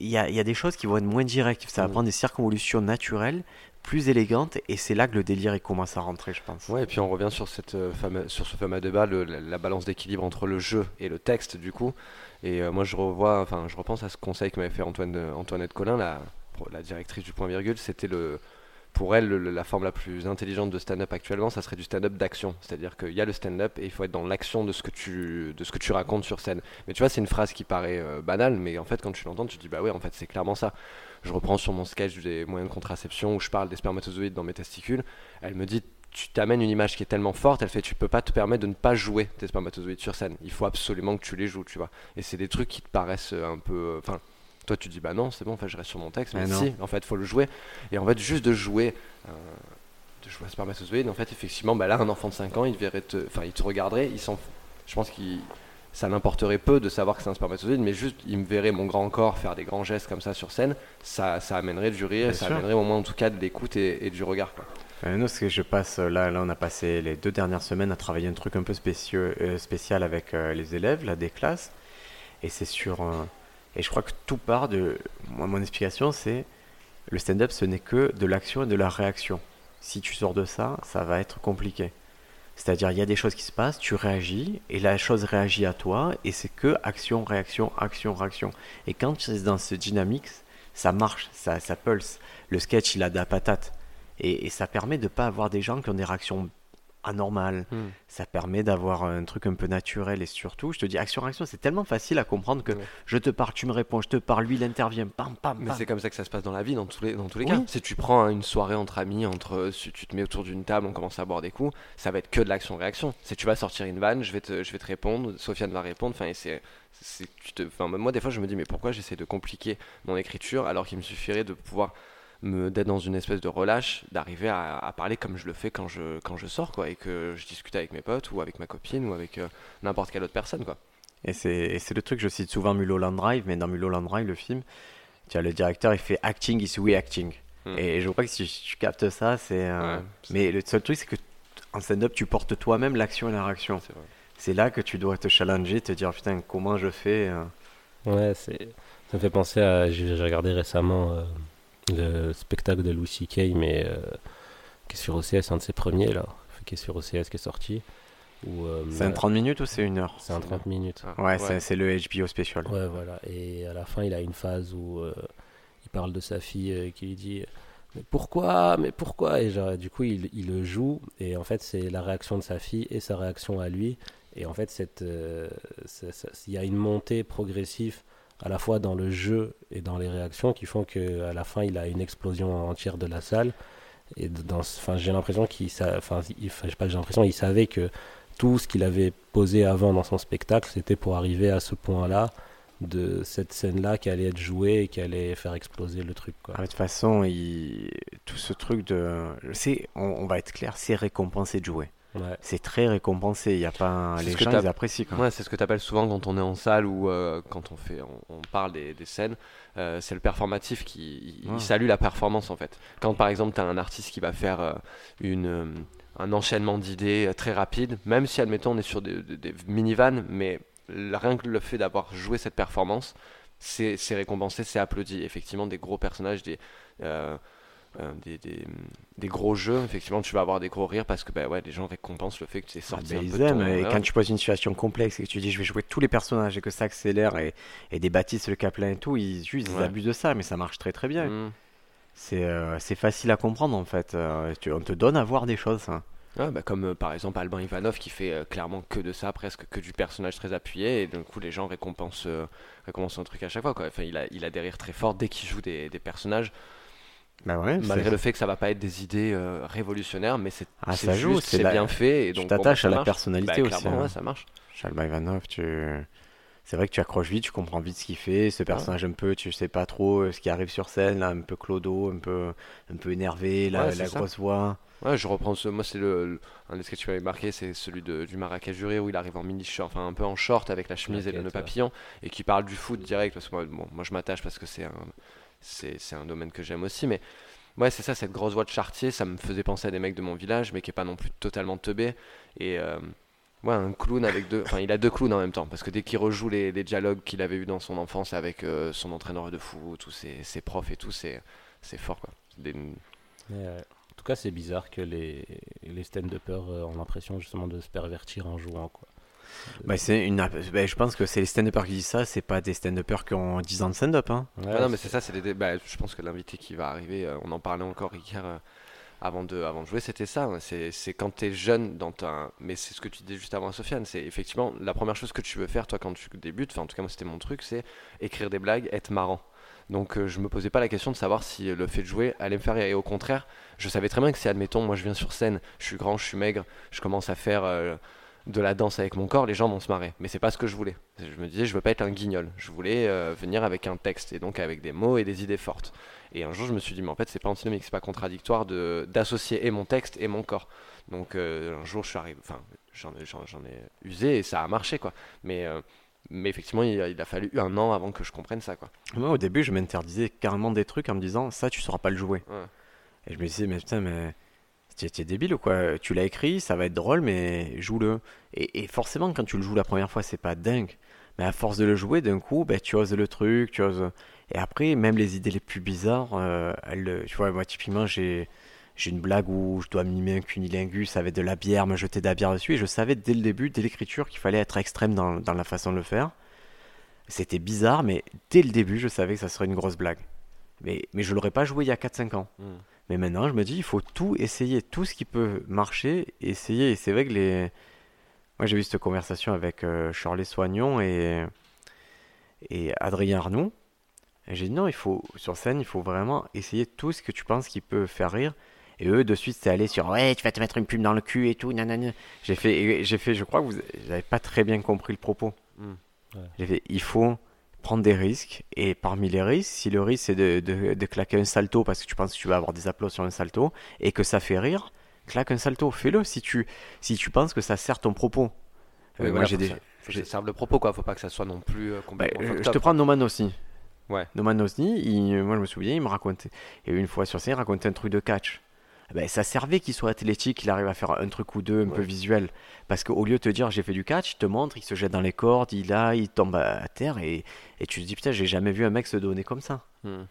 il y a, y a des choses qui vont être moins directes. Ça va Mhm. prendre des circonvolutions naturelles, plus élégantes, et c'est là que le délire il commence à rentrer, je pense. Ouais, et puis on revient sur, cette, euh, fameux- sur ce fameux débat, le- la, la balance d'équilibre entre le jeu et le texte, du coup. Et euh, moi, je revois, enfin, je repense à ce conseil que m'avait fait Antoine, de- Antoinette Collin, la directrice du point virgule. C'était le, pour elle, le- la forme la plus intelligente de stand-up actuellement, ça serait du stand-up d'action. C'est-à-dire qu'il y a le stand-up et il faut être dans l'action de ce que tu, racontes sur scène. Mais tu vois, c'est une phrase qui paraît euh, banale, mais en fait, quand tu l'entends, tu te dis, bah ouais, en fait, c'est clairement ça. Je reprends sur mon sketch des moyens de contraception où je parle des spermatozoïdes dans mes testicules. Elle me dit tu t'amènes une image qui est tellement forte, elle fait tu peux pas te permettre de ne pas jouer tes spermatozoïdes sur scène. Il faut absolument que tu les joues, tu vois. Et c'est des trucs qui te paraissent euh, un peu. Toi tu dis bah non, c'est bon, en fait je reste sur mon texte, mais si, en fait faut le jouer. Et en fait juste de jouer. euh, de jouer à spermatozoïdes, en fait effectivement, bah là un enfant de 5 ans, il verrait te, enfin il te regarderait, il s'en, je pense qu'il, ça l'importerait peu de savoir que c'est un spermatozoïde, mais juste il me verrait mon grand corps faire des grands gestes comme ça sur scène, ça, ça amènerait du rire, Bien ça sûr. amènerait au moins en tout cas de l'écoute et, et du regard. Quoi. Euh, nous, ce que je passe euh, là, là, on a passé les deux dernières semaines à travailler un truc un peu spécieux, euh, spécial avec euh, les élèves, là, des classes. Et c'est sur. Et je crois que tout part de. Mon explication, c'est le stand-up, ce n'est que de l'action et de la réaction. Si tu sors de ça, ça va être compliqué. C'est-à-dire, il y a des choses qui se passent, tu réagis, et la chose réagit à toi, et c'est que action, réaction, action, réaction. Et quand tu es dans ce dynamique, ça marche, ça, ça pulse. Le sketch, il a de la patate. Et, et ça permet de ne pas avoir des gens qui ont des réactions anormales. Ça permet d'avoir un truc un peu naturel. Et surtout, je te dis, action-réaction, c'est tellement facile à comprendre que Ouais. je te parle, tu me réponds, je te parle, lui, il intervient, pam, pam, Mais c'est comme ça que ça se passe dans la vie, dans tous les, dans tous les Oui. cas. Si tu prends hein, une soirée entre amis, entre, si tu te mets autour d'une table, on commence à boire des coups, ça va être que de l'action-réaction. Si tu vas sortir une vanne, je vais te, je vais te répondre, Sofiane va répondre. Enfin, et c'est, te, enfin, moi, des fois, je me dis, mais pourquoi j'essaie de compliquer mon écriture alors qu'il me suffirait de pouvoir d'être dans une espèce de relâche, d'arriver à, à parler comme je le fais quand je, quand je sors, quoi, et que je discute avec mes potes ou avec ma copine ou avec euh, n'importe quelle autre personne, quoi. Et c'est et c'est le truc, je cite souvent Mulholland Drive, mais dans Mulholland Drive, le film, tu as le directeur, il fait acting is reacting. Hmm. Et je crois que si tu captes ça, c'est. euh, Ouais, mais le seul truc, c'est que en stand-up, tu portes toi-même l'action et la réaction. C'est là que tu dois te challenger, te dire putain, comment je fais euh, Ouais, c'est... ça me fait penser à. J'ai j'ai regardé récemment euh, le spectacle de Louis C.K., mais euh, qui est sur OCS, un de ses premiers, là, qui est sur OCS, qui est sorti. Euh, C'est un 30 minutes ou c'est une heure C'est un 30 minutes. Ah, Ouais, c'est- c'est le HBO spécial. Ouais, voilà. Et à la fin, il a une phase où euh, il parle de sa fille euh, qui lui dit Mais pourquoi? Mais pourquoi? Et genre, du coup, il, il le joue. Et en fait, c'est la réaction de sa fille et sa réaction à lui. Et en fait, euh, il y a une montée progressive à la fois dans le jeu et dans les réactions qui font qu'à la fin, il a une explosion entière de la salle. Et dans, enfin, j'ai l'impression qu'il, enfin, il- pas, j'ai l'impression qu'il savait que tout ce qu'il avait posé avant dans son spectacle, c'était pour arriver à ce point-là de cette scène-là qui allait être jouée et qui allait faire exploser le truc. Quoi. Ah, de toute façon, il- tout ce truc de. C'est, on, on va être clair, c'est récompensé de jouer. Ouais. C'est très récompensé. Il y a pas. C'est Les ce que gens, ils apprécient. Ouais, c'est ce que tu appelles souvent quand on est en salle ou euh, quand on, fait, on, on parle des, des scènes. euh, c'est le performatif qui il, salue la performance en fait. Quand par exemple tu as un artiste qui va faire euh, une, euh, un enchaînement d'idées euh, très rapide, même si admettons on est sur des, des, des mini-vannes, mais le- rien que le fait d'avoir joué cette performance, c'est c'est récompensé, c'est applaudi. Effectivement, des gros personnages, des, euh, euh, des, des, des gros jeux, effectivement, tu vas avoir des gros rires parce que bah, ouais, les gens récompensent le fait que tu es Ah, sorti ben, un ils peu aiment. Et quand tu poses une situation complexe et que tu dis je vais jouer tous les personnages et que ça accélère et, et des Baptiste Le Caplin et tout, ils, juste, ils abusent de ça, mais ça marche très très bien. Mm. C'est euh, c'est facile à comprendre en fait. Euh, tu- on te donne à voir des choses. hein. Ouais, bah, comme par exemple Alban Ivanov qui fait clairement que de ça, presque que du personnage très appuyé, et d'un coup les gens récompensent, récompensent un truc à chaque fois. Quoi. Enfin, il, a, il a des rires très forts dès qu'il joue des, des personnages, Bah ouais, malgré le fait que ça va pas être des idées euh, révolutionnaires, mais c'est Ah, c'est ça joue, juste, c'est c'est la- bien fait. Et tu donc, bah, t'attaches ça à la personnalité Bah, aussi. hein. ouais, ça marche. Chalba Ivanov, tu... c'est vrai que tu accroches vite, tu comprends vite ce qu'il fait. Ce personnage un peu, tu sais pas trop euh, ce qui arrive sur scène, là, un peu clodo, un peu, un peu énervé, la, ça. grosse voix. Ouais, je reprends ce. Moi, c'est le, le- un des sketchs qui m'avait marqué, c'est celui de, du Marrakech Juré où il arrive en mini short, enfin un peu en short avec la chemise et le nœud papillon et qui parle du foot direct. Parce que moi, bon, moi je m'attache parce que c'est un, c'est, un domaine que j'aime aussi. Mais ouais, c'est ça, cette grosse voix de chartier, ça me faisait penser à des mecs de mon village, mais qui est pas non plus totalement teubé. Et euh, ouais, un clown avec deux. Enfin, il a deux clowns en même temps parce que dès qu'il rejoue les, dialogues qu'il avait eu dans son enfance avec euh, son entraîneur de foot, tous ses, profs et tout, c'est, fort quoi. Euh, en tout cas, c'est bizarre que les, les stand-uppers ont l'impression justement de se pervertir en jouant. Quoi. Bah, c'est une... bah, je pense que c'est les stand-uppers qui disent ça, c'est pas des stand-uppers qui ont 10 ans de stand-up. Hein. Ouais, Ah non, mais c'est ça, c'est des dé- bah, je pense que l'invité qui va arriver, euh, on en parlait encore hier euh, avant, de, avant de jouer, c'était ça. hein, c'est quand tu es jeune dans ta. Mais c'est ce que tu disais juste avant, Sofiane. C'est effectivement la première chose que tu veux faire, toi, quand tu débutes, enfin, en tout cas, moi, c'était mon truc, c'est écrire des blagues, être marrant. Donc, euh, je me posais pas la question de savoir si le fait de jouer allait me faire rire. Et au contraire, je savais très bien que si, admettons, moi, je viens sur scène, je suis grand, je suis maigre, je commence à faire. euh, de la danse avec mon corps, les gens vont se marrer. Mais c'est pas ce que je voulais. Je me disais, je veux pas être un guignol. Je voulais euh, venir avec un texte et donc avec des mots et des idées fortes. Et un jour, je me suis dit, mais en fait, c'est pas antinomique, c'est pas contradictoire de d'associer et mon texte et mon corps. Donc euh, un jour, je suis arrivé, enfin, j'en ai, j'en, j'en ai usé et ça a marché, quoi. Mais, euh, mais effectivement, il a, il a fallu un an avant que je comprenne ça, quoi. Moi, au début, je m'interdisais carrément des trucs en me disant ça, tu sauras pas le jouer. Ouais. Et je me disais, mais putain, mais t'es débile ou quoi? Tu l'as écrit, ça va être drôle, mais joue-le. Et, forcément, quand tu le joues la première fois, c'est pas dingue. Mais à force de le jouer, d'un coup, ben, tu oses le truc, tu oses. Et après, même les idées les plus bizarres, euh, tu vois, moi, typiquement, j'ai. J'ai une blague où je dois mimer un cunilingus avec de la bière, me jeter de la bière dessus, et je savais dès le début, dès l'écriture, qu'il fallait être extrême dans, la façon de le faire. C'était bizarre, mais dès le début, je savais que ça serait une grosse blague. Mais, mais je l'aurais pas joué il y a 4-5 ans. Mm. Mais maintenant, je me dis, il faut tout essayer, tout ce qui peut marcher, essayer. Et c'est vrai que les. Moi, j'ai eu cette conversation avec euh, Shirley Soignon et, et Adrien Arnoux. Et j'ai dit, non, il faut, sur scène, il faut vraiment essayer tout ce que tu penses qui peut faire rire. Et eux, de suite, c'est allé sur, ouais, tu vas te mettre une plume dans le cul et tout, nanana. J'ai fait, j'ai fait, je crois que vous n'avez pas très bien compris le propos. Mm. Ouais. J'ai fait, il faut prendre des risques. Et parmi les risques, si le risque c'est de, de, de claquer un salto parce que tu penses que tu vas avoir des applaudissements sur un salto et que ça fait rire, claque un salto, fais-le si tu, si tu penses que ça sert ton propos. Euh, Oui, moi, j'ai des. faut que ça serve le propos, quoi. Faut pas que ça soit non plus euh, Bah, complètement euh, je te prends Noman aussi. Ouais. Noman aussi, il- moi je me souviens, il me racontait. Et une fois sur scène, il racontait un truc de catch. Eh Ben, ça servait qu'il soit athlétique, qu'il arrive à faire un truc ou deux un peu visuel. Parce qu'au lieu de te dire j'ai fait du catch, il te montre, il se jette dans les cordes, il a, il tombe à terre et, et tu te dis putain, j'ai jamais vu un mec se donner comme ça. Mm.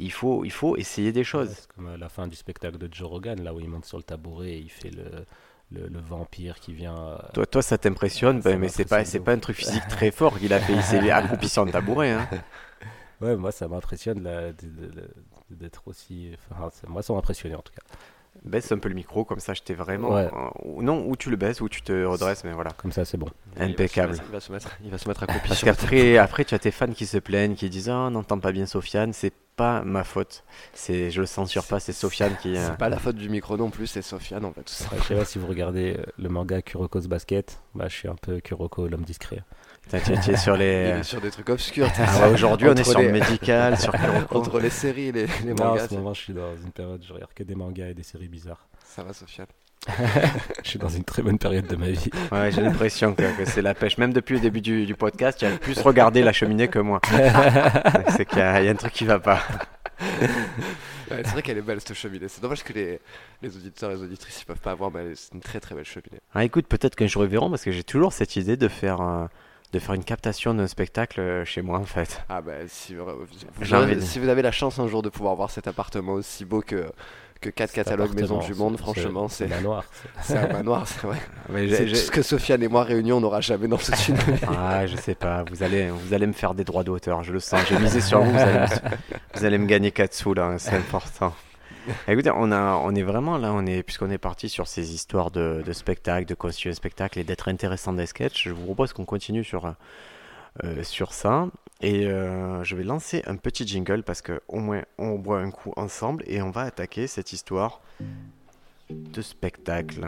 Il faut, il faut essayer des Ouais, choses. c'est comme à la fin du spectacle de Joe Rogan, là où il monte sur le tabouret et il fait le, le, le vampire qui vient. euh, Toi, toi ça t'impressionne, mais c'est pas, c'est pas un truc physique très fort qu'il a fait. Il s'est accroupi sur le tabouret. Hein. [LAUGHS] Ouais, moi ça m'impressionne d'être aussi. Enfin, moi ça m'a impressionné en tout cas. Baisse un peu le micro, comme ça je t'ai vraiment. Ouais. euh, ou non, ou tu le baisses, ou tu te redresses, mais voilà. Comme ça c'est bon. Impeccable. Il va se mettre, il va se mettre à copie Parce qu'après, après, tu as tes fans qui se plaignent, qui disent Oh, on n'entend pas bien Sofiane. C'est pas ma faute. C'est, je le censure pas, c'est Sofiane qui. euh, C'est pas la faute du micro non plus, c'est Sofiane en fait. tout ça. Ouais, je sais pas si vous regardez euh, le manga Kuroko's Basket, bah, je suis un peu Kuroko, l'homme discret. Tu, es sur les. sur des trucs obscurs. Ah ouais, aujourd'hui, on est sur les- le médical, sur. [LAUGHS] Entre les séries et les, les Non, en ce moment je suis dans une période, je regarde que des mangas et des séries bizarres. ça va Sofiane. [LAUGHS] Je suis dans une très bonne période de ma vie. Ouais, j'ai l'impression que, que c'est la pêche. Même depuis le début du, du podcast, tu as plus regardé la cheminée que moi. c'est qu'il y, a il y a un truc qui va pas. Ouais, c'est vrai qu'elle est belle cette cheminée. C'est dommage que les, les auditeurs et les auditrices ils peuvent pas voir, mais c'est une très très belle cheminée. Ah, écoute, peut-être qu'un jour ils verront, parce que j'ai toujours cette idée de faire, euh, de faire une captation d'un spectacle euh, chez moi, en fait. Ah bah si, vous- vous- J'ai envie de- si vous avez la chance un jour de pouvoir voir cet appartement aussi beau que, que 4 Cet catalogues Maison du Monde, franchement, c'est c'est la noire. [LAUGHS] c'est un manoir, c'est vrai. Mais C'est tout ce que Sofiane et moi réunis, on n'aura jamais dans toute une vie. Ah, je sais pas, vous allez, vous allez me faire des droits d'auteur, je le sens. J'ai misé sur vous, vous allez, me, vous allez me gagner 4 sous là, c'est important. [LAUGHS] Écoutez, on, a, on est vraiment là, on est, puisqu'on est parti sur ces histoires de, de spectacle, de constituer un spectacle et d'être intéressant des sketchs, je vous propose qu'on continue sur, euh, sur ça. Et euh, je vais lancer un petit jingle parce que au moins on boit un coup ensemble et on va attaquer cette histoire de spectacle.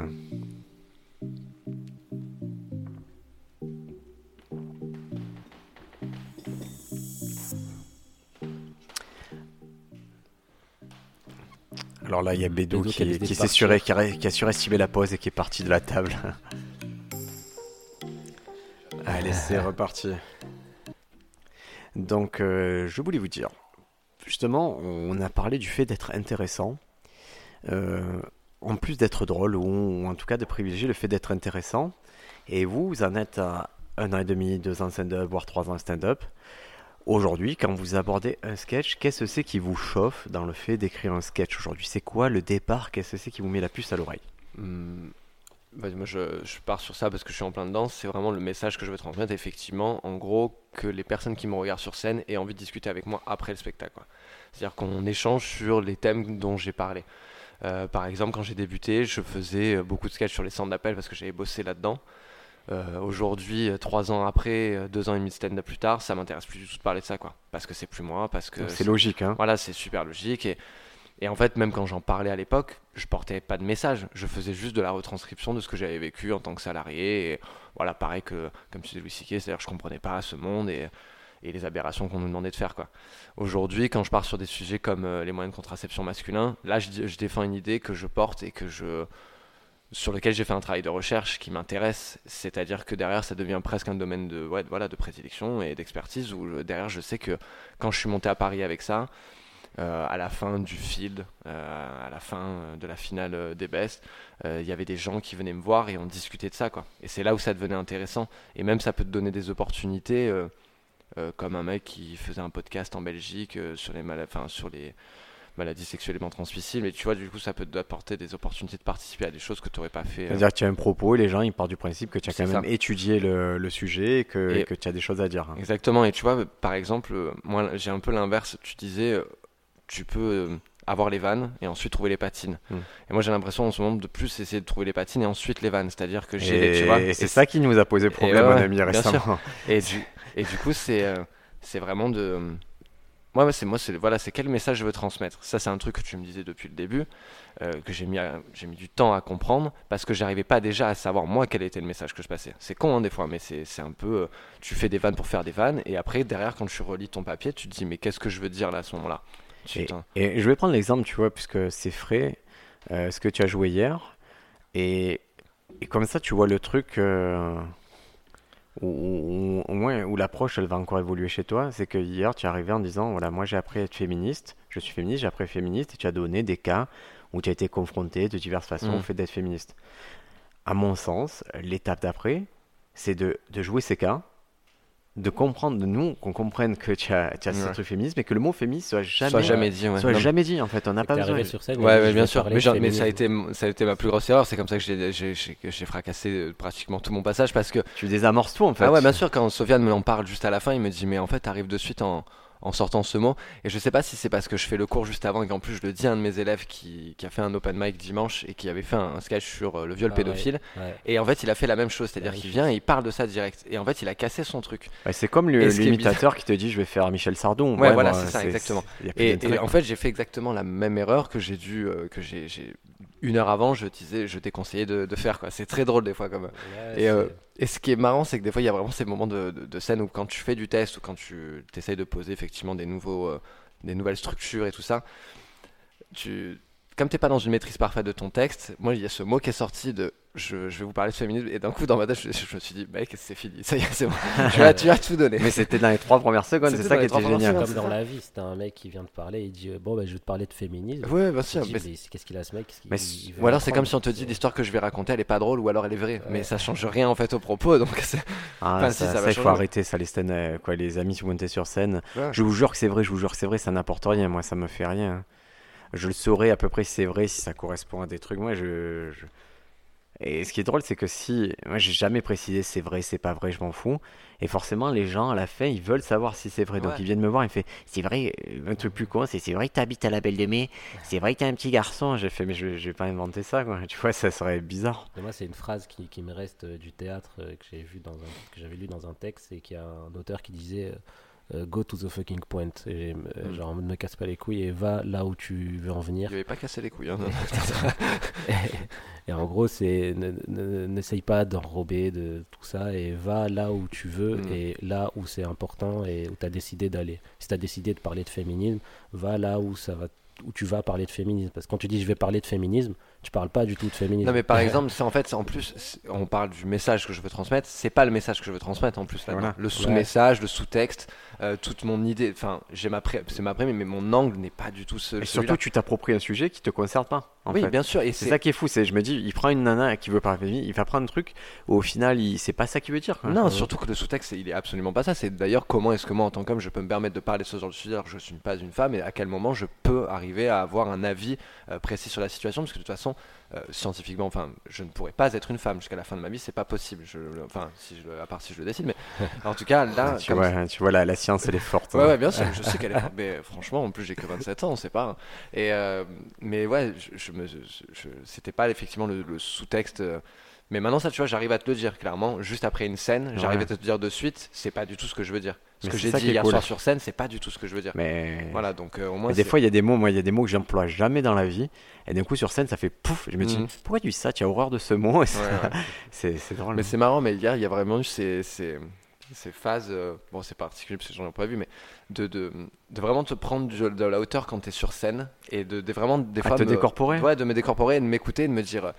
Alors là, il y a Bédou qui a qui, qui qui surestimé la pause et qui est parti de la table. [LAUGHS] Allez, c'est reparti. Donc, euh, je voulais vous dire, justement, on a parlé du fait d'être intéressant, euh, en plus d'être drôle, ou, ou en tout cas de privilégier le fait d'être intéressant. Et vous, vous en êtes à un an et demi, deux ans de stand-up, voire trois ans de stand-up. Aujourd'hui, quand vous abordez un sketch, qu'est-ce que c'est qui vous chauffe dans le fait d'écrire un sketch aujourd'hui? C'est quoi le départ? Qu'est-ce que c'est qui vous met la puce à l'oreille? Vas-y, moi je, pars sur ça parce que je suis en plein dedans. C'est vraiment le message que je veux transmettre. Effectivement, en gros, que les personnes qui me regardent sur scène aient envie de discuter avec moi après le spectacle. C'est-à-dire qu'on échange sur les thèmes dont j'ai parlé. Euh, par exemple, quand j'ai débuté, je faisais euh, beaucoup de sketchs sur les centres d'appel parce que j'avais bossé là-dedans. Euh, Aujourd'hui, euh, trois ans après, euh, deux ans et demi de stand-up plus tard, ça m'intéresse plus du tout de parler de ça, quoi. Parce que c'est plus moi, parce que C'est logique, hein voilà, c'est super logique. Et, et en fait, même quand j'en parlais à l'époque, je portais pas de message. Je faisais juste de la retranscription de ce que j'avais vécu en tant que salarié. Et voilà, pareil que, comme tu disais Louis C.K., c'est-à-dire je comprenais pas ce monde et, et les aberrations qu'on nous demandait de faire. quoi. Aujourd'hui, quand je pars sur des sujets comme euh, les moyens de contraception masculins, là, je défends une idée que je porte et que je sur lequel j'ai fait un travail de recherche qui m'intéresse, c'est-à-dire que derrière ça devient presque un domaine de, voilà, de prédilection et d'expertise où euh, derrière je sais que quand je suis monté à Paris avec ça, euh, à la fin du field, euh, à la fin de la finale des Best, il y avait des gens qui venaient me voir et on discutait de ça. Quoi. Et c'est là où ça devenait intéressant. Et même ça peut te donner des opportunités, comme un mec qui faisait un podcast en Belgique sur, les mal- sur les maladies sexuellement transmissibles. Et tu vois, du coup, ça peut t'apporter des opportunités de participer à des choses que tu n'aurais pas fait. euh, C'est-à-dire que tu as un propos et les gens ils partent du principe que tu as quand même étudié le, le sujet et que, Et- que tu as des choses à dire. hein. Exactement, et tu vois, par exemple, euh, moi j'ai un peu l'inverse. Tu disais, euh, tu peux avoir les vannes et ensuite trouver les patines. Mm. Et moi j'ai l'impression en ce moment de plus essayer de trouver les patines et ensuite les vannes. C'est-à-dire que j'ai Et, et c'est ça qui nous a posé problème, ouais, mon ami, bien récemment. Et du, et du coup, c'est c'est vraiment de. Moi, c'est moi, c'est voilà, c'est quel message je veux transmettre. Ça, c'est un truc que tu me disais depuis le début, euh, que j'ai mis, j'ai mis du temps à comprendre parce que j'arrivais pas déjà à savoir moi quel était le message que je passais. C'est con hein, des fois, mais c'est c'est un peu. euh, tu fais des vannes pour faire des vannes et après derrière, quand tu relis ton papier, tu te dis mais qu'est-ce que je veux dire là à ce moment-là? Et, putain. et je vais prendre l'exemple, tu vois, puisque c'est frais, euh, ce que tu as joué hier. Et, et comme ça, tu vois le truc, où- au moins, où l'approche, elle va encore évoluer chez toi. C'est que hier, tu es arrivé en disant, voilà, moi j'ai appris à être féministe, je suis féministe, j'ai appris à être féministe, et tu as donné des cas où tu as été confronté de diverses façons Mm. au fait d'être féministe. À mon sens, l'étape d'après, c'est de, de jouer ces cas, de comprendre de nous, qu'on comprenne que tu as, tu as ce Ouais. truc féministe, mais que le mot féministe soit jamais, Soit jamais dit. Ouais. soit Non, jamais dit en fait. On n'a pas besoin. sur scène. Ouais, je bien sûr. Mais, genre- mais ça, a été, ça a été ma plus grosse erreur. C'est comme ça que j'ai- j'ai j'ai- que j'ai fracassé euh, pratiquement tout mon passage parce que Tu désamorces tout en fait. Ah ouais, bien sûr, quand Sofiane me en parle juste à la fin, il me dit, mais en fait, t'arrives de suite en, en sortant ce mot. Et je sais pas si c'est parce que je fais le cours juste avant et qu'en plus je le dis à un de mes élèves qui, qui a fait un open mic dimanche et qui avait fait un sketch sur euh, le viol Ah pédophile. ouais. Et en fait, il a fait la même chose, c'est-à-dire qu'il vient et il parle de ça direct. Et en fait, il a cassé son truc. Ouais, c'est comme qui l'imitateur qui te dit je vais faire Michel Sardon. Ouais, voilà, c'est ça, exactement. Et, en fait, j'ai fait exactement la même erreur que j'ai dû, euh, que j'ai- une heure avant, je disais, je t'ai conseillé de, de faire quoi. C'est très drôle des fois comme. Ouais, Et, c'est- euh, et ce qui est marrant, c'est que des fois, il y a vraiment ces moments de, de- de scène où quand tu fais du test ou quand tu essayes de poser effectivement des, nouveaux, euh, des nouvelles structures et tout ça, tu, comme t'es pas dans une maîtrise parfaite de ton texte, moi, il y a ce mot qui est sorti de je, je vais vous parler de féminisme et d'un coup, dans ma tête, je, je me suis dit, mec, c'est fini, ça y est, c'est bon, [LAUGHS] tu, as, tu as tout donné. Mais c'était dans les trois premières secondes, c'est ça qui était génial. secondes. Comme dans ça. la vie, c'était un mec qui vient de parler, il dit Bon, bah, je vais te parler de féminisme. Ouais, bien sûr. te qu'est-ce qu'il a ce mec Mais il Ou alors c'est comme si on te dit l'histoire que je vais raconter elle est pas drôle ou alors elle est vraie mais ça change rien en fait au propos donc c'est Ah, [LAUGHS] Enfin, si, ça, ça ça, va il faut arrêter ça, les scènes, euh, quoi, les amis qui montaient sur scène. Ouais. Je vous jure que c'est vrai, je vous jure que c'est vrai, ça n'apporte rien. Moi, ça me fait rien. Je le saurais à peu près si c'est vrai, si ça correspond à des trucs. Moi, je, je- Et ce qui est drôle, c'est que si. Moi, j'ai jamais précisé c'est vrai, c'est pas vrai, je m'en fous. Et forcément, les gens, à la fin, ils veulent savoir si c'est vrai. Donc, Ouais. ils viennent me voir, ils me font C'est vrai, euh, un truc plus con, c'est c'est vrai que t'habites à la Belle de Mai, c'est vrai que t'es un petit garçon. J'ai fait Mais je, je vais pas inventer ça, quoi. Tu vois, ça serait bizarre. Et moi, c'est une phrase qui, qui me reste euh, du théâtre euh, que j'ai vu dans un, que j'avais lu dans un texte et qu'il y a un auteur qui disait Go to the fucking point. Et, euh, Mm. Genre, ne me casse pas les couilles et va là où tu veux en venir. avait pas cassé les couilles. hein. [LAUGHS] et en gros, c'est ne- ne- n'essaye pas d'enrober de tout ça et va là où tu veux Mm. et là où c'est important et où tu as décidé d'aller. Si tu as décidé de parler de féminisme, va là où ça va où tu vas parler de féminisme parce que quand tu dis je vais parler de féminisme, tu parles pas du tout de féminisme. Non mais par exemple, c'est en fait, c'est en plus, on parle du message que je veux transmettre. C'est pas le message que je veux transmettre en plus là. Voilà. Le sous-message, le sous-texte, euh, toute mon idée. Enfin, j'ai ma pré- c'est ma prémisse, mais mon angle n'est pas du tout ce. Et surtout, tu t'appropries un sujet qui te concerne pas. En oui, fait. bien sûr. Et C'est ça qui est fou, c'est je me dis, il prend une nana qui veut parler féminine, il va prendre un truc où au final, il c'est pas ça qu'il veut dire. quoi. Non, surtout que le sous-texte, il est absolument pas ça. C'est d'ailleurs comment est-ce que moi, en tant qu'homme, je peux me permettre de parler de ce genre de sujet alors que je suis pas une femme et à quel moment je peux arriver à avoir un avis euh, précis sur la situation parce que de toute façon, euh, scientifiquement, enfin, je ne pourrais pas être une femme jusqu'à la fin de ma vie, c'est pas possible. Je, enfin, si je, le- à part si je le décide, mais en tout cas là, [LAUGHS] tu, comme vois, tu vois, la, la science, elle est forte. Ouais, hein. ouais, bien sûr, je sais qu'elle est. Mais franchement, en plus, j'ai que 27 ans, on sait pas. hein. Et, euh, mais ouais, je, je me, je- je- c'était pas effectivement le, le sous-texte. Mais maintenant, ça, tu vois, j'arrive à te le dire clairement. Juste après une scène, j'arrive Ouais. à te dire de suite, c'est pas du tout ce que je veux dire. Ce Mais que j'ai dit hier cool. soir sur scène, c'est pas du tout ce que je veux dire. Mais, Voilà, donc euh, au moins. mais des fois, il y a des mots, moi, il y a des mots que j'emploie jamais dans la vie. Et d'un coup, sur scène, ça fait pouf. Je me dis, Mhm. pourquoi tu dis ça? Tu as horreur de ce mot? Ouais, [LAUGHS] c'est drôle. Mais c'est marrant, mais hier, il y a vraiment eu ces, ces, ces phases, euh, bon, c'est particulier parce que j'en ai pas vu, mais de, de, de vraiment te prendre du- de la hauteur quand tu es sur scène et de, de vraiment des À fois te me- décorporer? Ouais, de me décorporer et de m'écouter et de me dire,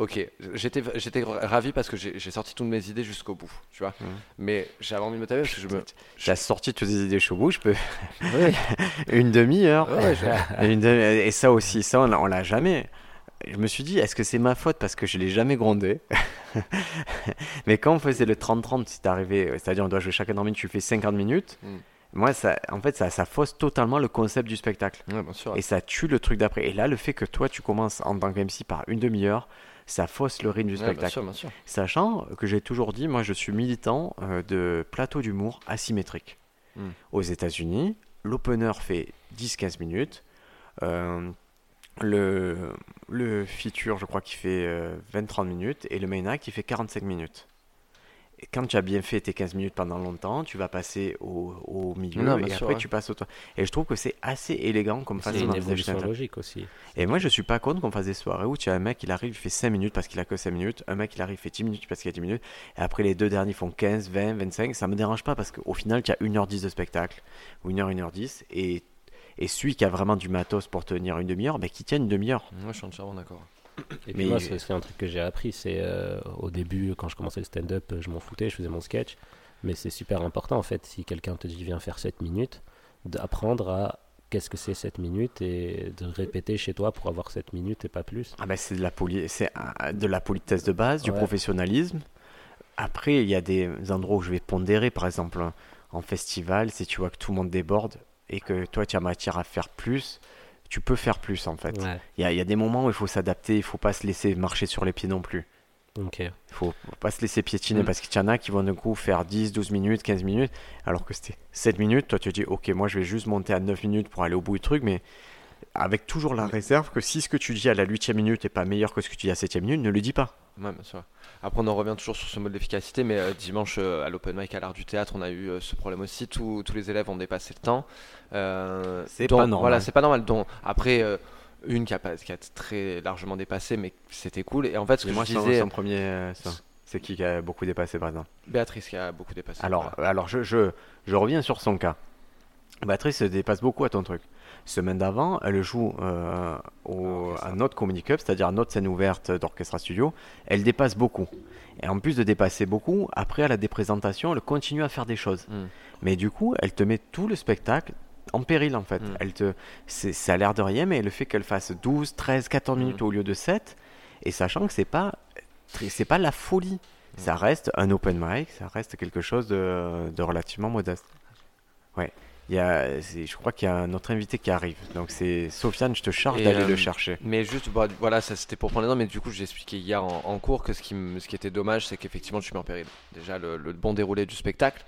ok, j'étais, j'étais ravi parce que j'ai, j'ai sorti toutes mes idées jusqu'au bout, tu vois. Mhm. Mais j'avais envie de me taper parce que je me. J'ai sorti toutes les idées chaud bout, je peux Ouais, [LAUGHS] une demi-heure. ouais, je- Et, une demi- et ça aussi, ça, on l'a- on l'a jamais. Je me suis dit, est-ce que c'est ma faute parce que je l'ai jamais grondé? [LAUGHS] Mais quand on faisait le 30-30, c'est arrivé, euh, c'est-à-dire on doit jouer chacun dans minutes, tu fais 50 minutes. Mm. Moi, ça, en fait, ça, ça fausse totalement le concept du spectacle. ouais, bien sûr. Et ça tue le truc d'après. Et là, le fait que toi, tu commences en tant qu'MC par une demi-heure, ça fausse le rythme du Ouais, bien spectacle. sûr, bien sûr. Sachant que j'ai toujours dit, moi, je suis militant euh, de plateau d'humour asymétrique. Mm. Aux États-Unis, l'opener fait 10-15 minutes. Euh, le, le feature, je crois qu'il fait euh, 20-30 minutes. Et le main act, il fait 45 minutes. Quand tu as bien fait tes 15 minutes pendant longtemps, tu vas passer au, au milieu Non, et bien après sûr, ouais. tu passes au toit. Et je trouve que c'est assez élégant comme C'est façon une d'envisager évolution logique aussi. et moi, je suis pas contre qu'on fasse des soirées où tu as un mec, il arrive, il fait 5 minutes parce qu'il a que 5 minutes. Un mec, il arrive, il fait 10 minutes parce qu'il a 10 minutes. Et après, les deux derniers font 15, 20, 25. Ça me dérange pas parce qu'au final, tu as 1h10 de spectacle. Ou 1h, 1h10. Et, et celui qui a vraiment du matos pour tenir une demi-heure, ben, qui tienne une demi-heure. Moi, je suis entièrement d'accord. Et puis Mais- moi, c'est un truc que j'ai appris. C'est euh, au début, quand je commençais le stand-up, je m'en foutais, je faisais mon sketch. Mais c'est super important, en fait, si quelqu'un te dit viens faire 7 minutes, d'apprendre à qu'est-ce que c'est 7 minutes et de répéter chez toi pour avoir 7 minutes et pas plus. Ah ben, c'est de la poli- c'est euh, de la politesse de base, du Ouais. professionnalisme. Après, il y a des endroits où je vais pondérer, par exemple en festival, si tu vois que tout le monde déborde et que toi tu as matière à faire plus, tu peux faire plus en fait. Ouais. Il y, a- il y a des moments où il faut s'adapter, il faut pas se laisser marcher sur les pieds non plus. Il faut faut pas se laisser piétiner Mm. parce qu'il y en a qui vont d'un coup faire 10, 12 minutes, 15 minutes, alors que c'était 7 minutes. Toi, tu te dis, ok, moi je vais juste monter à 9 minutes pour aller au bout du truc, mais avec toujours la réserve que si ce que tu dis à la 8 minute est pas meilleur que ce que tu dis à la 7 minute, ne le dis pas. Ouais, bien sûr. Après, on en revient toujours sur ce mode d'efficacité, mais euh, dimanche euh, à l'open mic à l'art du théâtre, on a eu euh, ce problème aussi. Tous, tous les élèves ont dépassé le temps. C'est pas normal. Voilà, c'est pas normal. dont- après, une qui a, pas, qui a très largement dépassé, mais c'était cool. Et en fait, ce que moi, je disais, son premier, c'est qui qui a beaucoup dépassé par exemple? Béatrice qui a beaucoup dépassé. Alors, Voilà. alors je, je, je reviens sur son cas. Béatrice se dépasse beaucoup à ton truc. Semaine d'avant, elle joue euh, au, Ah, à notre Comedy Cup, c'est-à-dire à notre scène ouverte d'Orchestra Studio. Elle dépasse beaucoup. Et en plus de dépasser beaucoup, après à la déprésentation, elle continue à faire des choses. Mm. Mais du coup, elle te met tout le spectacle en péril en fait. Mm. Elle te, c'est, ça a l'air de rien, mais le fait qu'elle fasse 12, 13, 14 Mm. minutes au lieu de 7, et sachant que c'est pas, c'est pas la folie. Mm. Ça reste un open mic, ça reste quelque chose de, de relativement modeste. Ouais. Il y a, je crois qu'il y a un autre invité qui arrive. Donc c'est Sofiane, je te charge d'aller euh, le chercher. Mais juste, bah, voilà, ça c'était pour prendre les noms, mais du coup, j'ai expliqué hier en, en cours que ce qui, ce qui était dommage, c'est qu'effectivement, tu mets en péril déjà le, le bon déroulé du spectacle.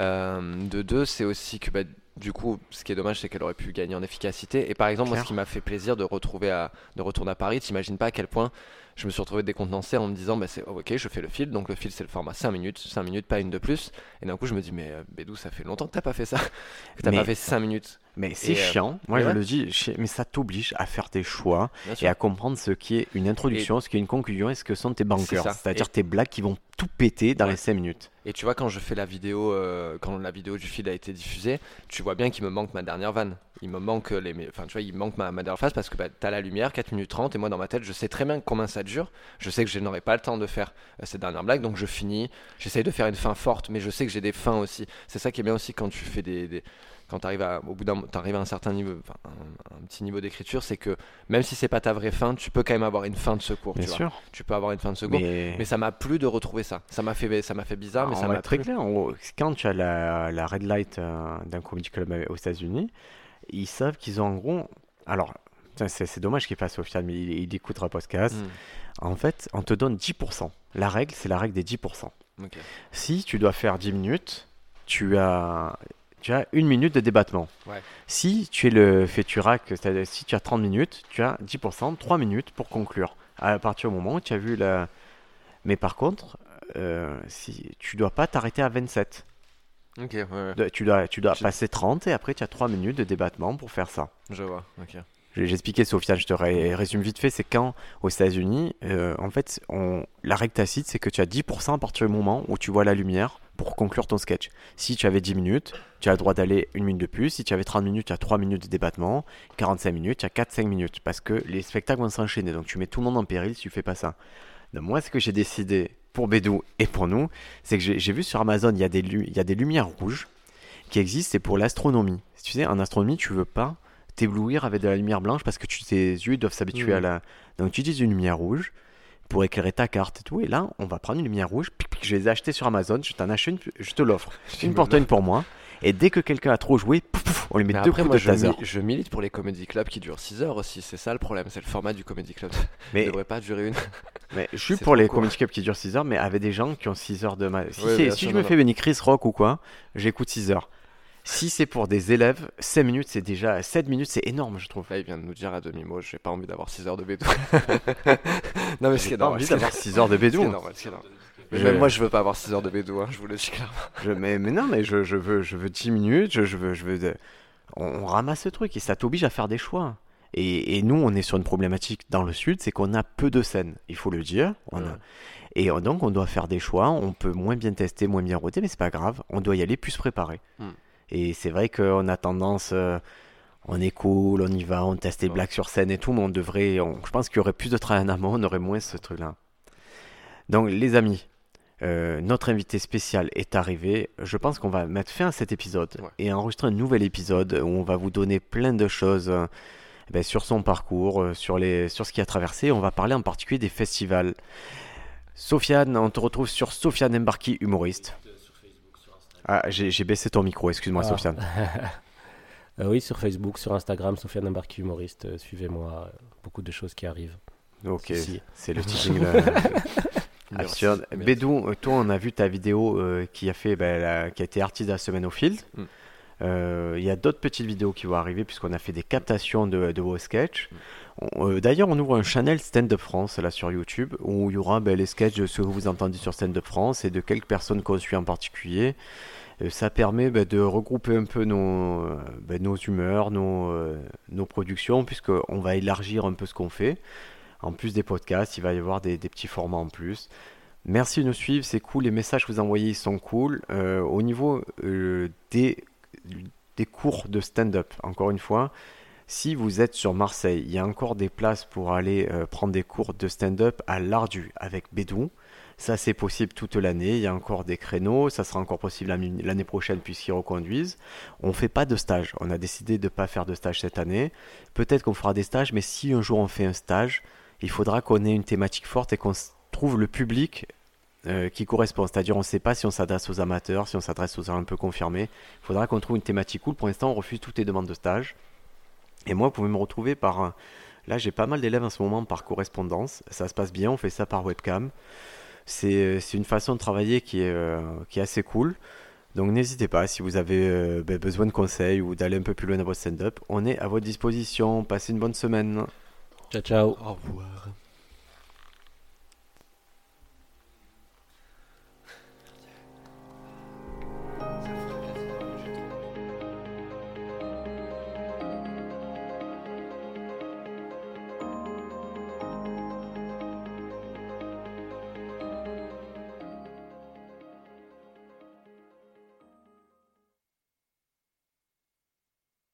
Euh, de deux, c'est aussi que, bah, du coup, ce qui est dommage, c'est qu'elle aurait pu gagner en efficacité. Et par exemple, moi, ce qui m'a fait plaisir de retrouver à, de retourner à Paris, t'imagines pas à quel point je me suis retrouvé décontenancé en me disant, bah, c'est oh, ok, je fais le fil, donc le fil, c'est le format 5 minutes, 5 minutes, pas une de plus. Et d'un coup, je me dis, mais euh, Bédou, ça fait longtemps que t'as pas fait ça, [LAUGHS] que t'as Mais- pas fait 5 minutes. Mais c'est euh, chiant, moi je ouais. le dis, mais ça t'oblige à faire des choix et à comprendre ce qui est une introduction, ce qui est une conclusion et ce que sont tes bankers. ça. C'est-à-dire Et- tes blagues qui vont tout péter dans Ouais. les 5 minutes. Et tu vois, quand je fais la vidéo, euh, quand la vidéo du fil a été diffusée, tu vois bien qu'il me manque ma dernière vanne. Il me manque les, enfin, tu vois, il manque ma, ma dernière phase parce que bah, t'as la lumière, 4 minutes 30, et moi dans ma tête, je sais très bien combien ça dure. Je sais que je n'aurai pas le temps de faire euh, cette dernière blague, donc je finis. J'essaye de faire une fin forte, mais je sais que j'ai des fins aussi. C'est ça qui est bien aussi quand tu fais des. des- quand tu arrives à, au bout d'un, t'arrives à un certain niveau, enfin, un, un petit niveau d'écriture, c'est que même si c'est pas ta vraie fin, tu peux quand même avoir une fin de secours. Bien tu, vois. sûr. tu peux avoir une fin de secours. Mais, Mais ça m'a plu de retrouver ça. Ça m'a fait, ça m'a fait bizarre, mais on ça m'a très clair. on- Quand tu as la, la red light euh, d'un comedy club aux États-Unis, ils savent qu'ils ont en gros. Alors, c'est dommage qu'il fasse Sofiane, mais il, il écoutera podcast. Mm. En fait, on te donne 10%. La règle, c'est la règle des 10%. Ok. Si tu dois faire 10 minutes, tu as, tu as une minute de débattement. Ouais. Si tu es le Féturac, si tu as 30 minutes, tu as 10%, 3 minutes pour conclure. À partir du moment où tu as vu la. Mais par contre, euh, si, tu dois pas t'arrêter à 27. Ok, ouais, ouais. Tu dois, tu dois passer 30 et après tu as 3 minutes de débattement pour faire ça. je vois. Ok. Expliqué, Sofiane, je te ré- résume vite fait, c'est quand aux États-Unis, euh, en fait, on, la règle tacite, c'est que tu as 10% à partir du moment où tu vois la lumière pour conclure ton sketch. Si tu avais 10 minutes, tu as le droit d'aller une minute de plus. Si tu avais 30 minutes, tu as 3 minutes de débattement. 45 minutes, tu as 4-5 minutes. Parce que les spectacles vont s'enchaîner. Donc tu mets tout le monde en péril si tu fais pas ça. Moi, ce que j'ai décidé pour Bédou et pour nous, c'est que j'ai vu sur Amazon, il y, a des il y a des lumières rouges qui existent, c'est pour l'astronomie. Tu sais, en astronomie, tu veux pas t'éblouir avec de la lumière blanche parce que tu, tes yeux doivent s'habituer à la. Donc tu utilises une lumière rouge pour éclairer ta carte et tout. Et là, on va prendre une lumière rouge. pic, pic, je les ai achetées sur Amazon. Je t'en achète une, je te l'offre. [LAUGHS] Une pour toi, une pour moi. Et dès que quelqu'un a trop joué, pouf, pouf, on lui met Mais deux après, coups moi, de je, taser. mi- je milite pour les comedy clubs qui durent 6 heures aussi. C'est ça le problème, c'est le format du comedy club. Il Mais, devrait pas durer une. [LAUGHS] mais je suis pour les court. comedy clubs qui durent 6 heures, mais avec des gens qui ont 6 heures de ma... Si, si je me fais venir Chris Rock ou quoi, j'écoute 6 heures. Si c'est pour des élèves, 5 minutes, c'est déjà. 7 minutes, c'est énorme, je trouve. Là, il vient de nous dire à demi-mot, j'ai pas envie d'avoir 6 heures de bédou. [LAUGHS] non, mais ce qui J'ai est pas normal. envie ce d'avoir 6 heures de ce bédou. normal, ce qui est normal. Mais Je- Même moi, je veux pas avoir 6 heures de bédou, hein, je vous le dis clairement. Je- mais, mais non, mais je, je veux, je veux 10 minutes, je, je veux, je veux de- on, on ramasse le truc et ça t'oblige à faire des choix. Et, et nous, on est sur une problématique dans le sud, c'est qu'on a peu de scènes, il faut le dire. On a- Ouais. Et on- donc, on doit faire des choix, on peut moins bien tester, moins bien roter, mais c'est pas grave, on doit y aller plus préparé. Hmm. Et c'est vrai qu'on a tendance, euh, on est cool, on y va, on teste des Ouais. blagues sur scène et tout, mais on devrait, on- je pense qu'il y aurait plus de travail en amont, on aurait moins ce truc-là. Donc, les amis, euh, notre invité spécial est arrivé. Je pense qu'on va mettre fin à cet épisode Ouais. et enregistrer un nouvel épisode où on va vous donner plein de choses euh, ben, sur son parcours, sur, les, sur ce qu'il a traversé. On va parler en particulier des festivals. Sofiane, on te retrouve sur Sofiane Embarki, humoriste. Ah, j'ai baissé ton micro, excuse-moi Ah. Sofiane. [LAUGHS] Euh, oui, sur Facebook, sur Instagram, Sofiane Embarki humoriste. euh, Suivez-moi, euh, beaucoup de choses qui arrivent. Ok, Si. c'est le [LAUGHS] teasing. là. Merci, Absurde. merci. Bédou, toi, on a vu ta vidéo euh, qui, a fait, la- qui a été artiste de la semaine au field. Mm. Euh, Il y a d'autres petites vidéos qui vont arriver puisqu'on a fait des captations de, de vos sketchs. Euh, D'ailleurs, on ouvre un channel Stand Up France là sur YouTube où il y aura ben, les sketchs de ce que vous entendez sur Stand Up France et de quelques personnes qu'on suit en particulier. Euh, ça permet ben, de regrouper un peu nos, euh, ben, humeurs, nos, productions, puisqu'on va élargir un peu ce qu'on fait. En plus des podcasts, il va y avoir des, petits formats en plus. Merci de nous suivre, c'est cool. Les messages que vous envoyez sont cool. Au niveau des, des cours de stand-up, encore une fois, si vous êtes sur Marseille, il y a encore des places pour aller euh, prendre des cours de stand-up à l'Ardu avec Bédou. Ça, c'est possible toute l'année. Il y a encore des créneaux. Ça sera encore possible l'année prochaine puisqu'ils reconduisent. On ne fait pas de stage. On a décidé de ne pas faire de stage cette année. Peut-être qu'on fera des stages, mais si un jour on fait un stage, il faudra qu'on ait une thématique forte et qu'on trouve le public euh, qui correspond. C'est-à-dire, on ne sait pas si on s'adresse aux amateurs, si on s'adresse aux un peu confirmés. Il faudra qu'on trouve une thématique cool. Pour l'instant, on refuse toutes les demandes de stage. Et moi, vous pouvez me retrouver par. Là, j'ai pas mal d'élèves en ce moment par correspondance. Ça se passe bien, on fait ça par webcam. C'est une façon de travailler qui est, qui est assez cool. Donc n'hésitez pas, si vous avez ben, besoin de conseils ou d'aller un peu plus loin dans votre stand-up, on est à votre disposition. Passez une bonne semaine. Ciao, ciao. Au revoir.